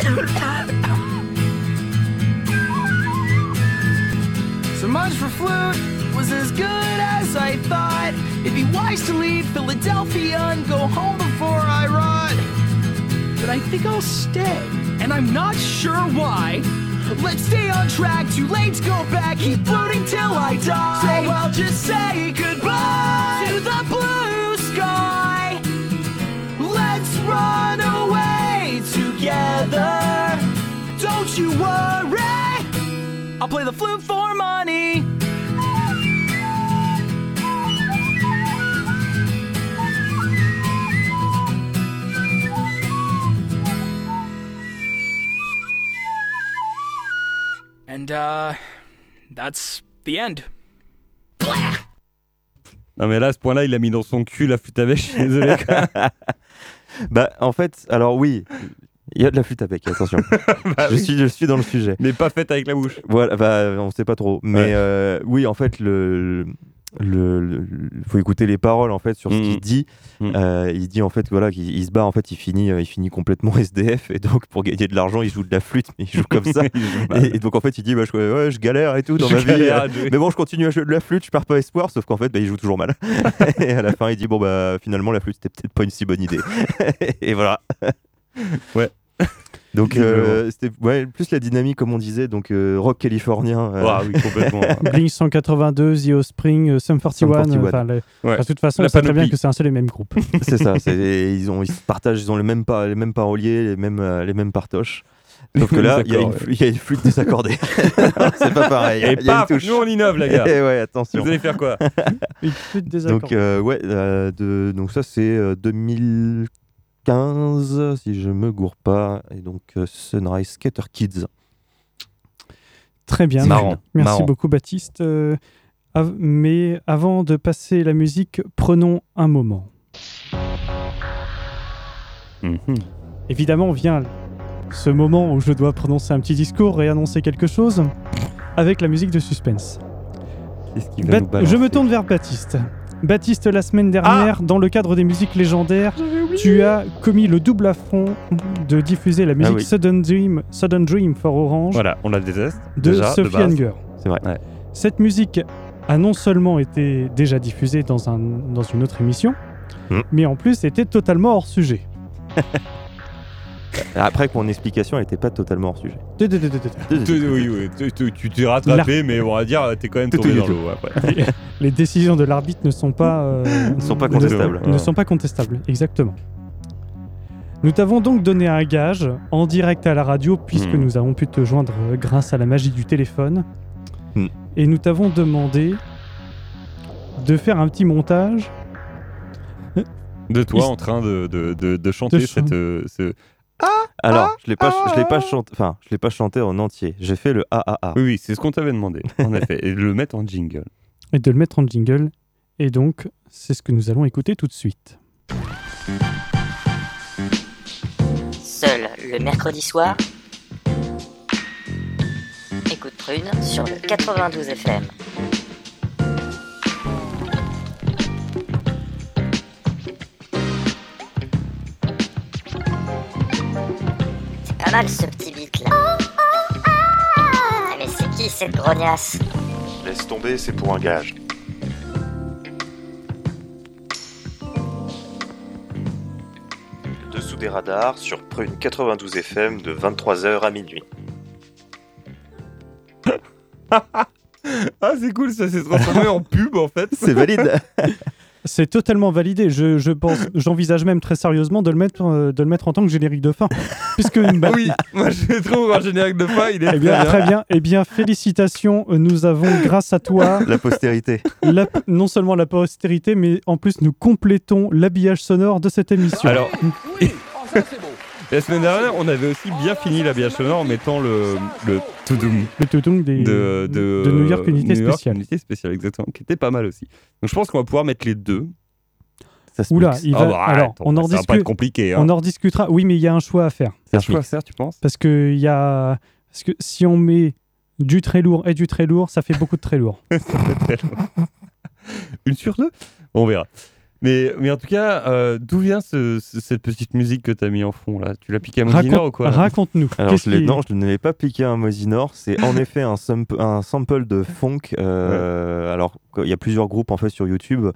much for flute was as good as I thought. It'd be wise to leave Philadelphia and go home before I rot. But I think I'll stay, and I'm not sure why. Let's stay on track, too late to go back, keep floating till I die. So I'll just say goodbye to the blue I'll play the flute for money. And, uh, that's the end. Non mais là, à ce point-là, il a mis dans son cul la flûte à désolé. bah, en fait, alors oui, il y a de la flûte à bec, attention. Bah je, oui. suis, je suis dans le sujet. Mais pas faite avec la bouche. Voilà, bah, on sait pas trop. Mais Ouais. euh, oui, en fait, le, le, le- faut écouter les paroles en fait sur ce Mhm. qu'il dit. Mhm. Euh, il dit en fait voilà qu'il il se bat en fait, il finit, euh, il finit complètement SDF et donc pour gagner de l'argent, il joue de la flûte, mais il joue comme ça. Et, et donc en fait, il dit bah, je, ouais, je galère et tout dans Je ma vie. galère mais bon, je continue à jouer de la flûte, je perds pas espoir, sauf qu'en fait, bah, il joue toujours mal. et à la fin, il dit bon bah finalement la flûte c'était peut-être pas une si bonne idée. et voilà. Ouais. Donc, euh, hein. c'était plus la dynamique, comme on disait, donc euh, rock californien. Euh... Ah, oui, complètement. Blink 182, The Spring, euh, Sum 41. Sum de toute façon, c'est très bien que c'est un seul et même groupe. c'est ça, ils, ont, partagent, ils ont le même pa les mêmes paroliers, les mêmes, partoches. Sauf que là, il y, a une flûte désaccordée. c'est pas pareil. Et paf, nous on innove, la gars. Et ouais, attention. Vous allez faire quoi Une flûte désaccordée. Donc, ouais, donc ça, c'est 2004. 15, si je me gourre pas, et donc euh, Sunrise Skater Kids. Très bien. Marrant, Merci beaucoup, Baptiste. Euh, mais avant de passer la musique, prenons un moment. Mhm. Évidemment, vient ce moment où je dois prononcer un petit discours et annoncer quelque chose avec la musique de suspense. Va nous je me tourne vers Baptiste. Baptiste, la semaine dernière, dans le cadre des musiques légendaires, tu as commis le double affront de diffuser la musique oui. Sudden, Dream, Sudden Dream for Orange Voilà, on la déteste. de déjà, Sophie base. Hunger. C'est vrai. Ouais. Cette musique a non seulement été déjà diffusée dans, un, dans une autre émission, Hmm. mais en plus était totalement hors sujet. Après, que mon explication n'était pas totalement hors sujet. Tu- Oui, oui, tu- tu tu t'es rattrapé, mais on va dire, t'es quand même Tout, tombé dans l'eau. après. Les décisions de l'arbitre ne sont pas, euh, Ne sont pas ne- contestables. Ne, sont pas contestables, exactement. Nous t'avons donc donné un gage en direct à la radio, puisque Hmm. nous avons pu te joindre euh, grâce à la magie du téléphone. Hmm. Et nous t'avons demandé de faire un petit montage. De toi Il- en train de, de, de, de chanter De chan- cette, euh, ce... Alors, je l'ai pas, je l'ai pas chanté, enfin, je l'ai pas chanté en entier. J'ai fait le AAA. Oui, oui, c'est ce qu'on t'avait demandé, en effet, et de le mettre en jingle. et de le mettre en jingle. Et donc, c'est ce que nous allons écouter tout de suite. Seul le mercredi soir. Écoute Prune sur le 92 FM. Pas mal ce petit beat là. Ah, Mais c'est qui cette grognasse Laisse tomber, c'est pour un gage. Dessous des radars sur Prune 92 FM de 23h à minuit. Ah, c'est cool, ça s'est transformé en pub, en fait. C'est valide. C'est totalement validé. Je, je pense, j'envisage même très sérieusement de le mettre, euh, de le mettre en tant que générique de fin, puisque bah, Oui, moi je trouve un générique de fin, il est Eh bien, très bien. très bien. Eh bien, félicitations. Nous avons, grâce à toi, La postérité. la- non seulement la postérité, mais en plus, nous complétons l'habillage sonore de cette émission. Alors, la semaine dernière, on avait aussi bien fini l'habillage sonore en mettant le, le toudoum le toutoum des, de, de, de New York Unité New York spéciale. Unité spéciale, exactement, qui était pas mal aussi. Donc je pense qu'on va pouvoir mettre les deux. Ça se Oula, il Ah va- bah, alors, on en, ça va pas compliqué. Hein. on en rediscutera. Oui, mais il y a un choix à faire. C'est un choix à faire, tu penses? Parce que, il y a... Parce que si on met du très lourd et du très lourd, ça fait beaucoup de très lourd. Une sur deux? On verra. Mais, mais en tout cas, euh, d'où vient ce- ce- cette petite musique que tu as mis en fond là? Tu l'as piqué à Mosinor ou quoi? Raconte-nous. Alors, je l'ai- qui- non, je ne l'ai pas piqué à Mosinor. C'est en effet un, un sample de funk. euh, Alors, il y a plusieurs groupes en fait sur YouTube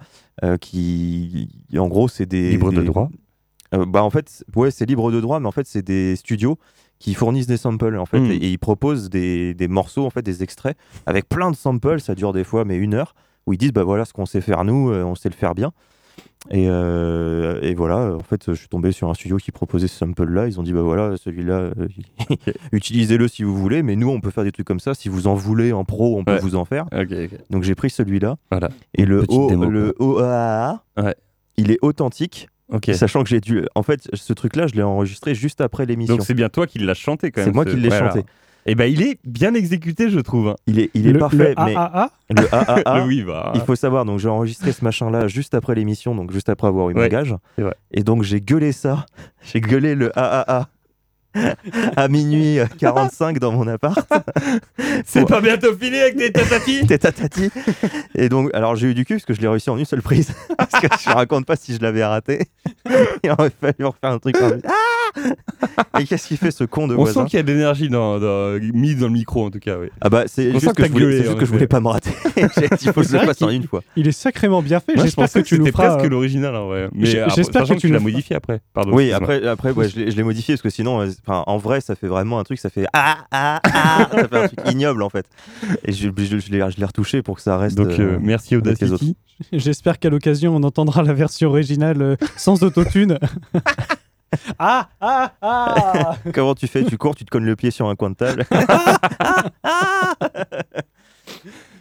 euh, qui, en gros, c'est des Libre de droit Euh, bah en fait, ouais, c'est libre de droit, mais en fait, c'est des studios qui fournissent des samples en fait Mm. et, et ils proposent des, des morceaux en fait, des extraits avec plein de samples. Ça dure des fois mais une heure où ils disent bah voilà ce qu'on sait faire nous, euh, on sait le faire bien. Et, euh, et voilà, en fait, je suis tombé sur un studio qui proposait ce sample-là. Ils ont dit, bah voilà, celui-là, euh, utilisez-le si vous voulez, mais nous, on peut faire des trucs comme ça. Si vous en voulez en pro, on peut Ouais. vous en faire. Donc j'ai pris celui-là. Voilà. Et le, o, démo, le OAA, Ouais. il est authentique, sachant que j'ai dû. En fait, ce truc-là, je l'ai enregistré juste après l'émission. Donc c'est bien toi qui l'as chanté quand même. C'est moi ce- qui l'ai voilà. chanté. Et ben il est bien exécuté, je trouve. hein. Il est, il est le, parfait, le mais AAA, le AAA, Le oui, bah. il faut savoir, donc j'ai enregistré ce machin-là juste après l'émission, donc juste après avoir eu mon Ouais, gage. Et donc j'ai gueulé ça, j'ai gueulé le AAA à minuit 45 dans mon appart. C'est pas bientôt fini avec tes tatatis T'es tatati. Et donc, alors j'ai eu du cul parce que je l'ai réussi en une seule prise. parce que je raconte pas si je l'avais raté. Il aurait fallu refaire un truc. en- Ah Et qu'est-ce qu'il fait ce con de On voisin sent qu'il y a de l'énergie dans, dans- mise dans le micro, en tout cas. Oui. Ah bah c'est On juste que que, je voulais, gueulé, juste que je voulais pas me rater. Il faut que je C'est le vrai fasse en qu'il- une fois. il est sacrément bien fait. Moi, je J'espère pensais que tu nous c'était feras. presque euh, l'original en vrai. Mais j'espère que tu l'as modifié après. Pardon. Oui, après, après ouais, je l'ai modifié parce que sinon, euh, en vrai, ça fait vraiment un truc, ça fait ah ah ah, ça fait un truc ignoble en fait. Et je, l'ai je l'ai retouché pour que ça reste. Donc euh, merci Audacity. J'espère qu'à l'occasion, on entendra la version originale sans autotune. Ah, ah, ah Comment tu fais? Tu cours, tu te cognes le pied sur un coin de table.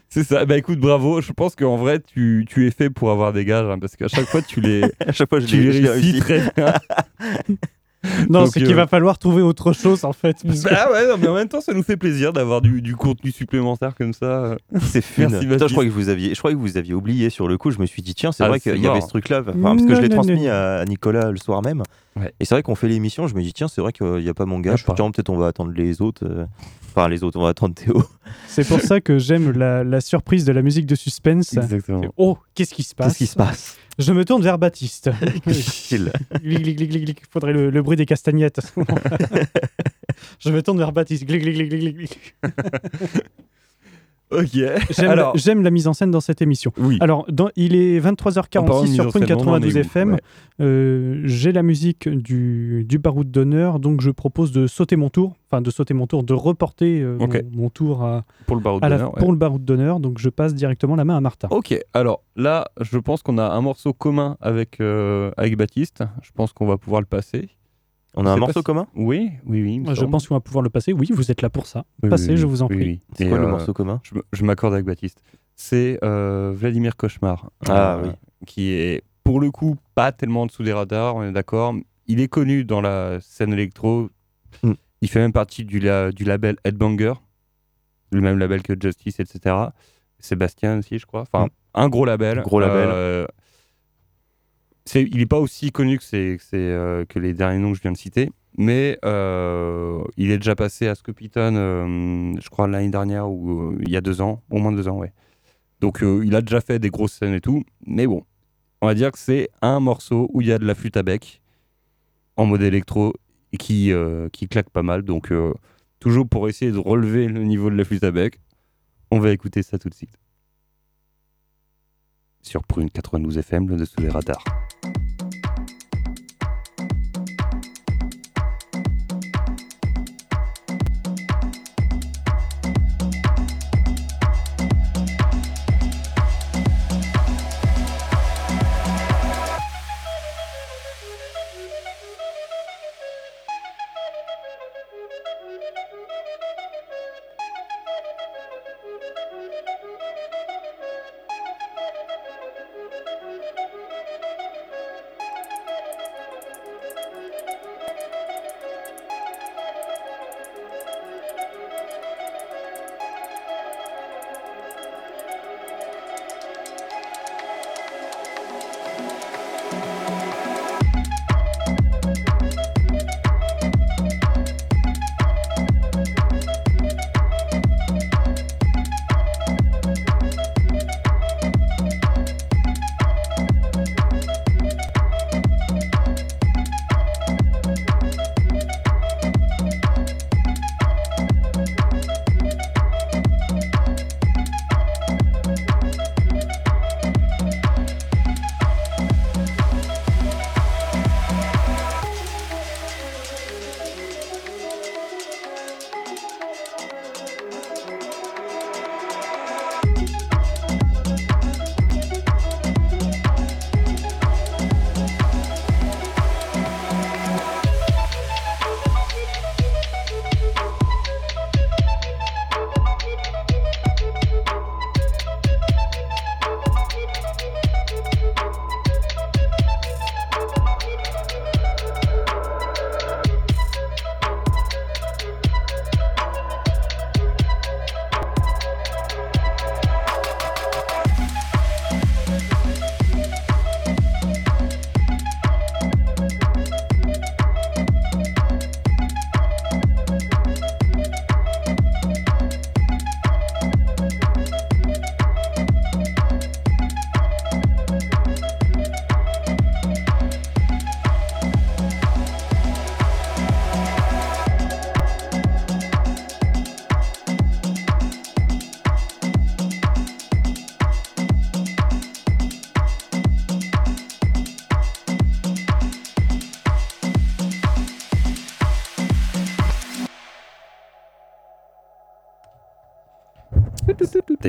C'est ça. Bah écoute, bravo. Je pense qu'en vrai, tu, tu es fait pour avoir des gages hein, parce qu'à chaque fois, tu les, à chaque fois, je tu les réussis réussi. très bien. Non, Donc, c'est qu'il euh, va falloir trouver autre chose en fait. parce que- bah ouais, non, mais en même temps, ça nous fait plaisir d'avoir du, du contenu supplémentaire comme ça. C'est fun. Putain, je crois que vous aviez, je crois que vous aviez oublié sur le coup. Je me suis dit tiens, c'est Ah, vrai qu'il y avait ce truc-là. Enfin, parce que je l'ai transmis non. à, à Nicolas le soir même. Ouais. Et c'est vrai qu'on fait l'émission. Je me dis tiens, c'est vrai qu'il n'y a pas mon gars. Je peut-être on va attendre les autres. Enfin, les autres, on va attendre Théo. C'est pour ça que j'aime la, la surprise de la musique de suspense. Exactement. Oh, qu'est-ce qui se passe? Qu'est-ce qui se passe? Je me tourne vers Baptiste. Difficile. Glic, glic, glic, glic, glic. Faudrait le, le bruit des castagnettes. Je me tourne vers Baptiste. Ok. J'aime Alors, j'aime la mise en scène dans cette émission. oui. Alors, dans- il est En parlant de 23h46 mise sur Prune scène, on en est 92 où? FM. Ouais. Euh, J'ai la musique du, du baroud d'honneur, donc je propose de sauter mon tour, enfin de sauter mon tour, de reporter euh, mon, mon tour à, Pour le la- d'honneur, ouais. pour le baroud d'honneur. Donc je passe directement la main à Martin. Ok, alors là, je pense qu'on a un morceau commun avec, euh, avec Baptiste. Je pense qu'on va pouvoir le passer. On a un morceau si- commun Oui, oui, oui. je pense qu'on va pouvoir le passer. Oui, vous êtes là pour ça. Oui, Passez, oui, je vous en oui, prie. oui. C'est quoi le euh, morceau commun? Je, m'accorde avec Baptiste. C'est euh, Vladimir Cauchemar. Ah, euh, oui. Qui est, pour le coup, pas tellement en dessous des radars, on est d'accord. Il est connu dans la scène électro. Mm. Il fait même partie du, la- du label Headbanger, le même label que Justice, etc. Sébastien aussi, je crois. Enfin, Mm. un gros label. Gros label. Il n'est pas aussi connu euh, que les derniers noms que je viens de citer, mais euh, il est déjà passé à Scopiton, euh, je crois, l'année dernière ou euh, il y a deux ans, au moins deux ans, ouais. Donc il a déjà fait des grosses scènes et tout, mais bon, on va dire que c'est un morceau où il y a de la flûte à bec en mode électro qui, qui claque pas mal. Donc toujours pour essayer de relever le niveau de la flûte à bec, on va écouter ça tout de suite. Sur Prune 92 FM, le dessous des radars.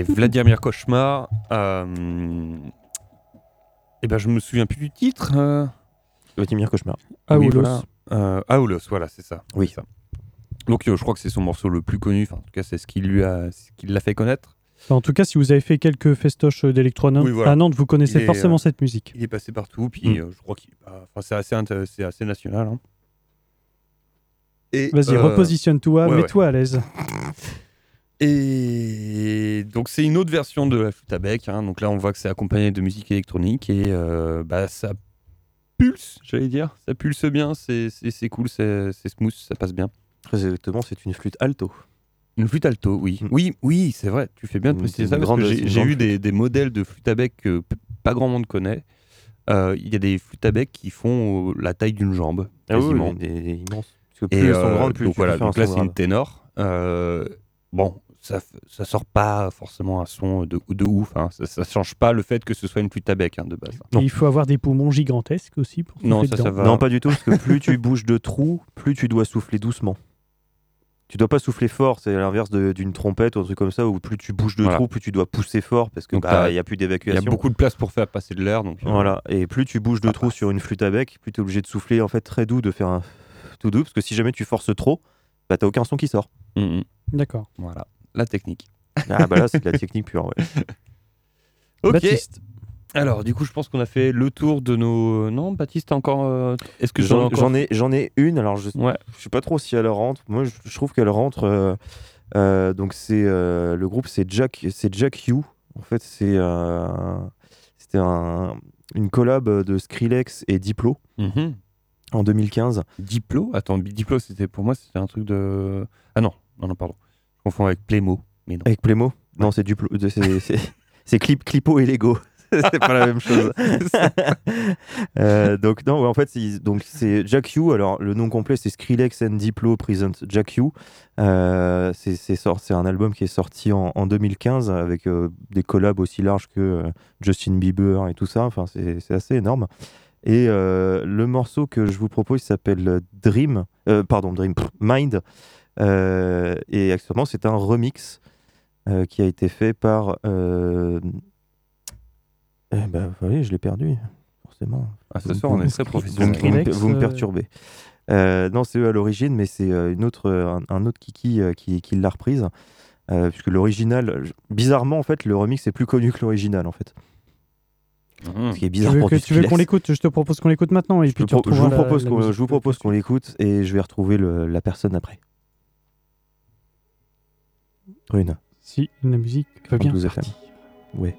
C'était Vladimir Cauchemar. Euh... Et ben, je me souviens plus du titre. euh. Vladimir Cauchemar. Oui, Aoulos. voilà. Euh, Aoulos, voilà, c'est ça. Oui. C'est ça. Donc, euh, je crois que c'est son morceau le plus connu. Enfin, en tout cas, c'est ce qui lui a, ce qui l'a fait connaître. Enfin, en tout cas, si vous avez fait quelques festoches d'électro à Nantes- Oui, voilà. à Nantes, vous connaissez est, forcément euh, cette musique. Il est passé partout, puis Mm. euh, je crois qu'il, bah, enfin, c'est assez, c'est national. hein. Vas-y, euh, repositionne-toi, ouais, mets-toi à l'aise. Et donc c'est une autre version de la flûte à bec. hein. Donc là, on voit que c'est accompagné de musique électronique et euh, bah, ça pulse, j'allais dire. Ça pulse bien, c'est cool, c'est smooth, ça passe bien. Très exactement, c'est une flûte alto. Une flûte alto, oui. Mm. Oui, oui, c'est vrai. Tu fais bien de préciser ça parce que j'ai eu des, des modèles de flûte à bec que pas grand monde connaît. Euh, Il y a des flûtes à bec qui font euh, la taille d'une jambe, Ah oui, quasiment. des, des immenses. Parce que Et elles sont grandes, plus donc tu voilà, donc là c'est une ténor. Euh, bon, ça, sort pas forcément un son de, de ouf. hein. Ça, ça change pas le fait que ce soit une flûte à bec hein, de base. Il faut avoir des poumons gigantesques aussi pour Non, ça, ça va. Non, pas du tout, parce que plus tu bouges de trous, plus tu dois souffler doucement. Tu dois pas souffler fort, c'est l'inverse d'une trompette ou un truc comme ça, où plus tu bouges de Voilà. trous, plus tu dois pousser fort, parce que Donc, bah, il y a plus Il y a d'évacuation. beaucoup de place pour faire passer de l'air. Donc, euh, Voilà, et plus tu bouges de Ça trous passe. sur une flûte à bec, plus tu es obligé de souffler en fait très doux, de faire un tout doux, parce que si jamais tu forces trop, bah t'as aucun son qui sort. mm, mm. D'accord. Voilà, la technique. Ah bah là c'est de la technique pure, ouais. Ok. Baptiste. Alors, du coup, je pense qu'on a fait le tour de nos. Non, Baptiste, encore. euh, Est-ce que J'en encore... j'en ai, j'en ai une, alors je, Ouais. je sais pas trop si elle rentre. Moi, je, je trouve qu'elle rentre. euh, euh, donc c'est euh, le groupe, c'est Jack, c'est Jack You. En fait, c'est euh, c'était un, une collab de Skrillex et Diplo Mhm. en 2015. Diplo? Attends, Diplo, c'était pour moi, c'était un truc de. Ah non, non, non, pardon. Je confonds avec Playmo. Mais non. Avec Playmo? Non, c'est Duplo. C'est, Clip, Clipo et Lego. c'est pas la même chose. Euh, donc non, en fait, c'est, Jack You. Alors le nom complet, c'est Skrillex and Diplo Present Jack You. Euh, c'est, un album qui est sorti en, en 2015 avec euh, des collabs aussi larges que euh, Justin Bieber et tout ça. Enfin, c'est, assez énorme. Et le morceau que je vous propose s'appelle Dream, pardon, Dream, Mind. Euh, et actuellement, c'est un remix euh, qui a été fait par. Euh... Eh ben, oui, je l'ai perdu, forcément. Ah, ce Vous- soir, on vous- est très vous, professionnel. me- vous me- vous perturbez. Euh, non, c'est eux à l'origine, mais c'est une autre, un, un autre Kiki euh, qui, qui l'a reprise. Euh, puisque l'original, bizarrement, en fait, le remix est plus connu que l'original, en fait. Mhm. Ce qui est Tu bizarre veux, pour que- du tu veux qu'on l'écoute? Je te propose qu'on l'écoute maintenant et Je, puis tu pro- je vous la- propose la qu'on, musique je vous propose qu'on l'écoute et je vais retrouver le- la personne après. Rune, Si la musique va bien. 12 FM. Ouais.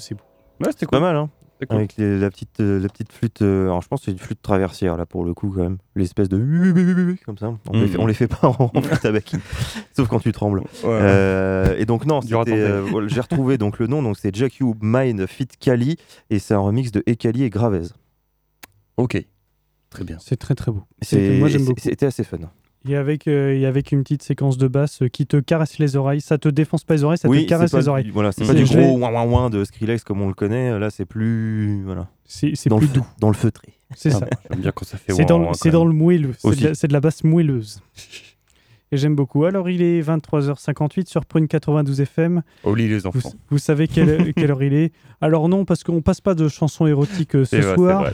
Que c'est beau. Ouais, c'était Pas mal, hein cool. Avec les- la, petite, euh, la petite flûte. euh, alors, je pense que c'est une flûte traversière, là, pour le coup, quand même. L'espèce de. Comme ça. On, les fait, on les fait pas en, en flûte à bec. Sauf quand tu trembles. Euh, et donc, non, euh, j'ai retrouvé donc, le nom. Donc, c'est Jack You Mine Fit Kali. Et c'est un remix de Ekali et Gravez. Ok. Très bien. C'est très très beau. Moi j'aime beaucoup. C'était assez fun. Et avec, euh, et avec une petite séquence de basse qui te caresse les oreilles. Ça te défonce pas les oreilles, ça oui, te caresse pas les oreilles. Voilà, c'est pas du gros ouin ouin ouin de Skrillex comme on le connaît. Là, c'est plus. Voilà. C'est plus le, doux. Dans le feutré. C'est Ah ça. J'aime bien quand ça fait C'est dans, ouin, le- ouin, c'est quand dans même. le moelleux. C'est de, la- c'est de la basse moelleuse. Et j'aime beaucoup. Alors, il est 23h58 sur Prune 92 FM. Au lit, les Vous, enfants. vous savez quelle, quelle heure il est Alors non, parce qu'on passe pas de chansons érotiques euh, ce vrai, soir.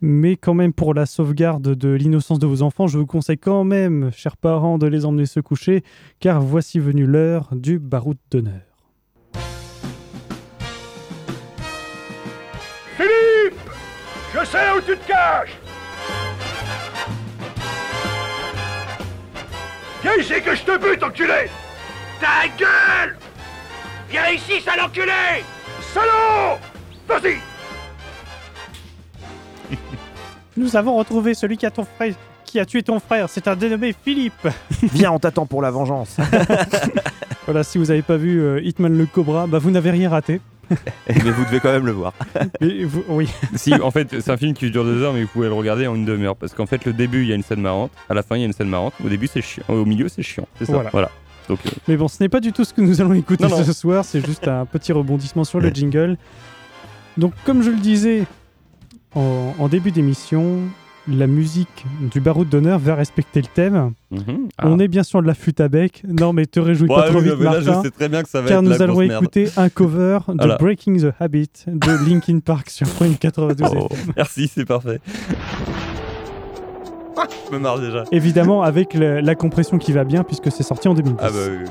Mais quand même, pour la sauvegarde de l'innocence de vos enfants, je vous conseille quand même, chers parents, de les emmener se coucher, car voici venue l'heure du baroud d'honneur. Philippe Je sais où tu te caches. Viens ici que je te bute, enculé. Ta gueule. Viens ici, sale enculé. Salaud. Vas-y Nous avons retrouvé celui qui a, ton frère, qui a tué ton frère. C'est un dénommé Philippe. Viens, on t'attend pour la vengeance. Voilà, si vous n'avez pas vu euh, Hitman le Cobra, bah, vous n'avez rien raté. Mais vous devez quand même le voir. Vous- oui. si, en fait, c'est un film qui dure deux heures, mais vous pouvez le regarder en une demi-heure. Parce qu'en fait, le début, il y a une scène marrante. À la fin, il y a une scène marrante. Au début, c'est chiant. Au milieu, c'est chiant. C'est ça. Voilà. Donc, euh, Mais bon, ce n'est pas du tout ce que nous allons écouter Non, non. ce soir, c'est juste un petit rebondissement sur le jingle. Donc, comme je le disais en, en début d'émission, la musique du baroud d'honneur va respecter le thème. mhm. Ah. On est bien sûr de la flûte à bec. Non, mais te réjouis pas trop oui, vite, mais là, Martin. je sais très bien que ça va car être nous la allons écouter un cover de Voilà. Breaking the Habit de Linkin Park sur Point 92 Oh, merci, c'est parfait. Ah, je me marre déjà. Évidemment, avec la, la compression qui va bien, puisque c'est sorti en 2010. Ah bah oui, oui.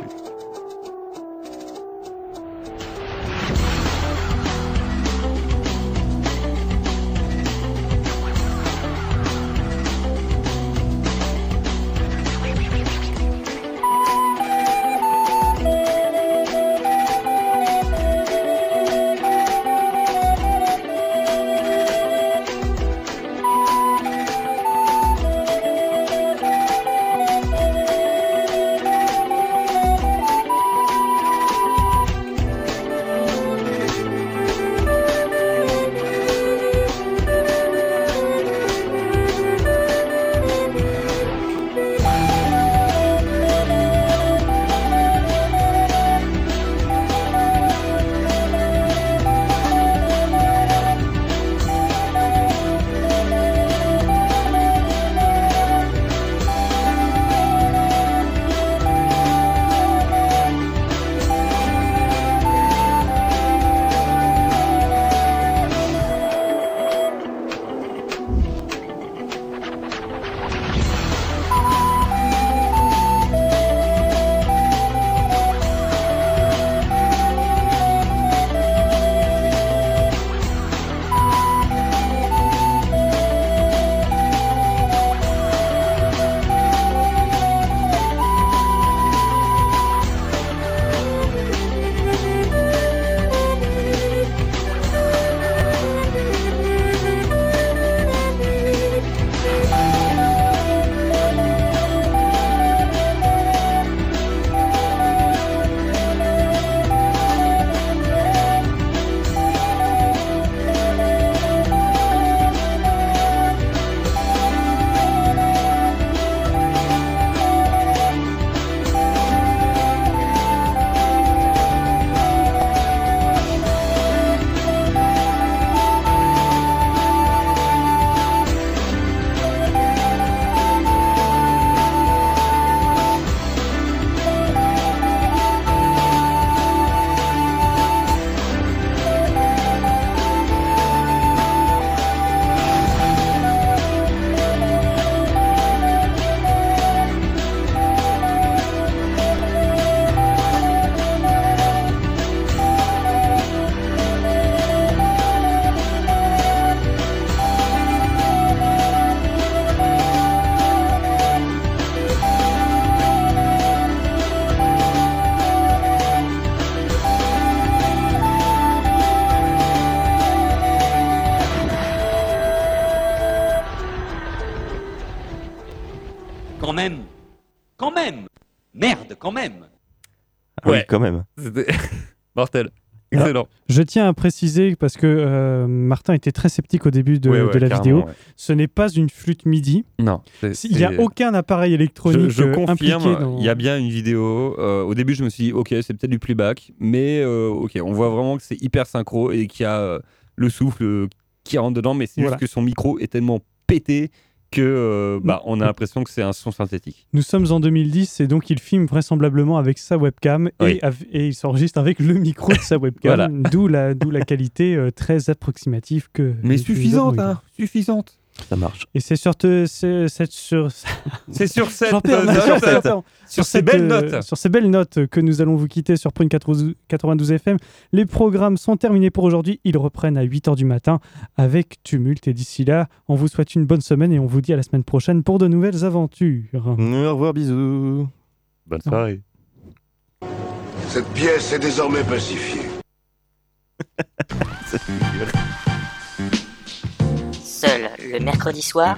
Ouais. quand même. C'était mortel. Excellent. Je tiens à préciser, parce que euh, Martin était très sceptique au début de, Ouais, ouais, de la vidéo, ouais. ce n'est pas une flûte MIDI. Non. Il n'y a aucun appareil électronique Je, je euh, impliqué confirme, dans... il y a bien une vidéo. euh, au début, je me suis dit, ok, c'est peut-être du playback, mais euh, ok, on voit vraiment que c'est hyper synchro et qu'il y a euh, le souffle qui rentre dedans, mais c'est Voilà. juste que son micro est tellement pété que euh, bah, on a l'impression que c'est un son synthétique. Nous sommes en 2010 et donc il filme vraisemblablement avec sa webcam Oui. et, av- et il s'enregistre avec le micro de sa webcam, Voilà. d'où la, d'où la qualité euh, très approximative que. Mais suffisante, hein, suffisante. Ça marche. Et c'est sur, te- c'est- c'est sur, C'est sur cette Jean-Pierre, note, Jean-Pierre, Jean-Pierre. sur ces cette, belles euh, notes. sur ces belles notes que nous allons vous quitter sur Prune 92 92 FM. Les programmes sont terminés pour aujourd'hui. Ils reprennent à 8h du matin avec tumulte. Et d'ici là, on vous souhaite une bonne semaine et on vous dit à la semaine prochaine pour de nouvelles aventures. Au revoir, bisous. Bonne soirée. Cette pièce est désormais pacifiée. Seul le mercredi soir.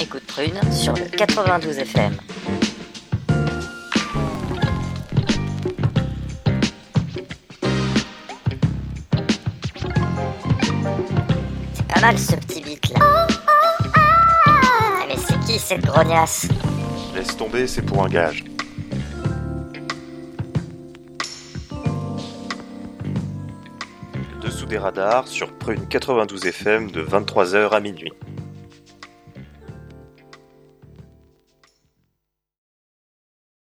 Écoute Prune sur le 92 FM. C'est pas mal ce petit beat là. Ah, mais c'est qui cette grognasse? Laisse tomber, c'est pour un gage. Des radars sur Prune 92 FM de 23h à minuit.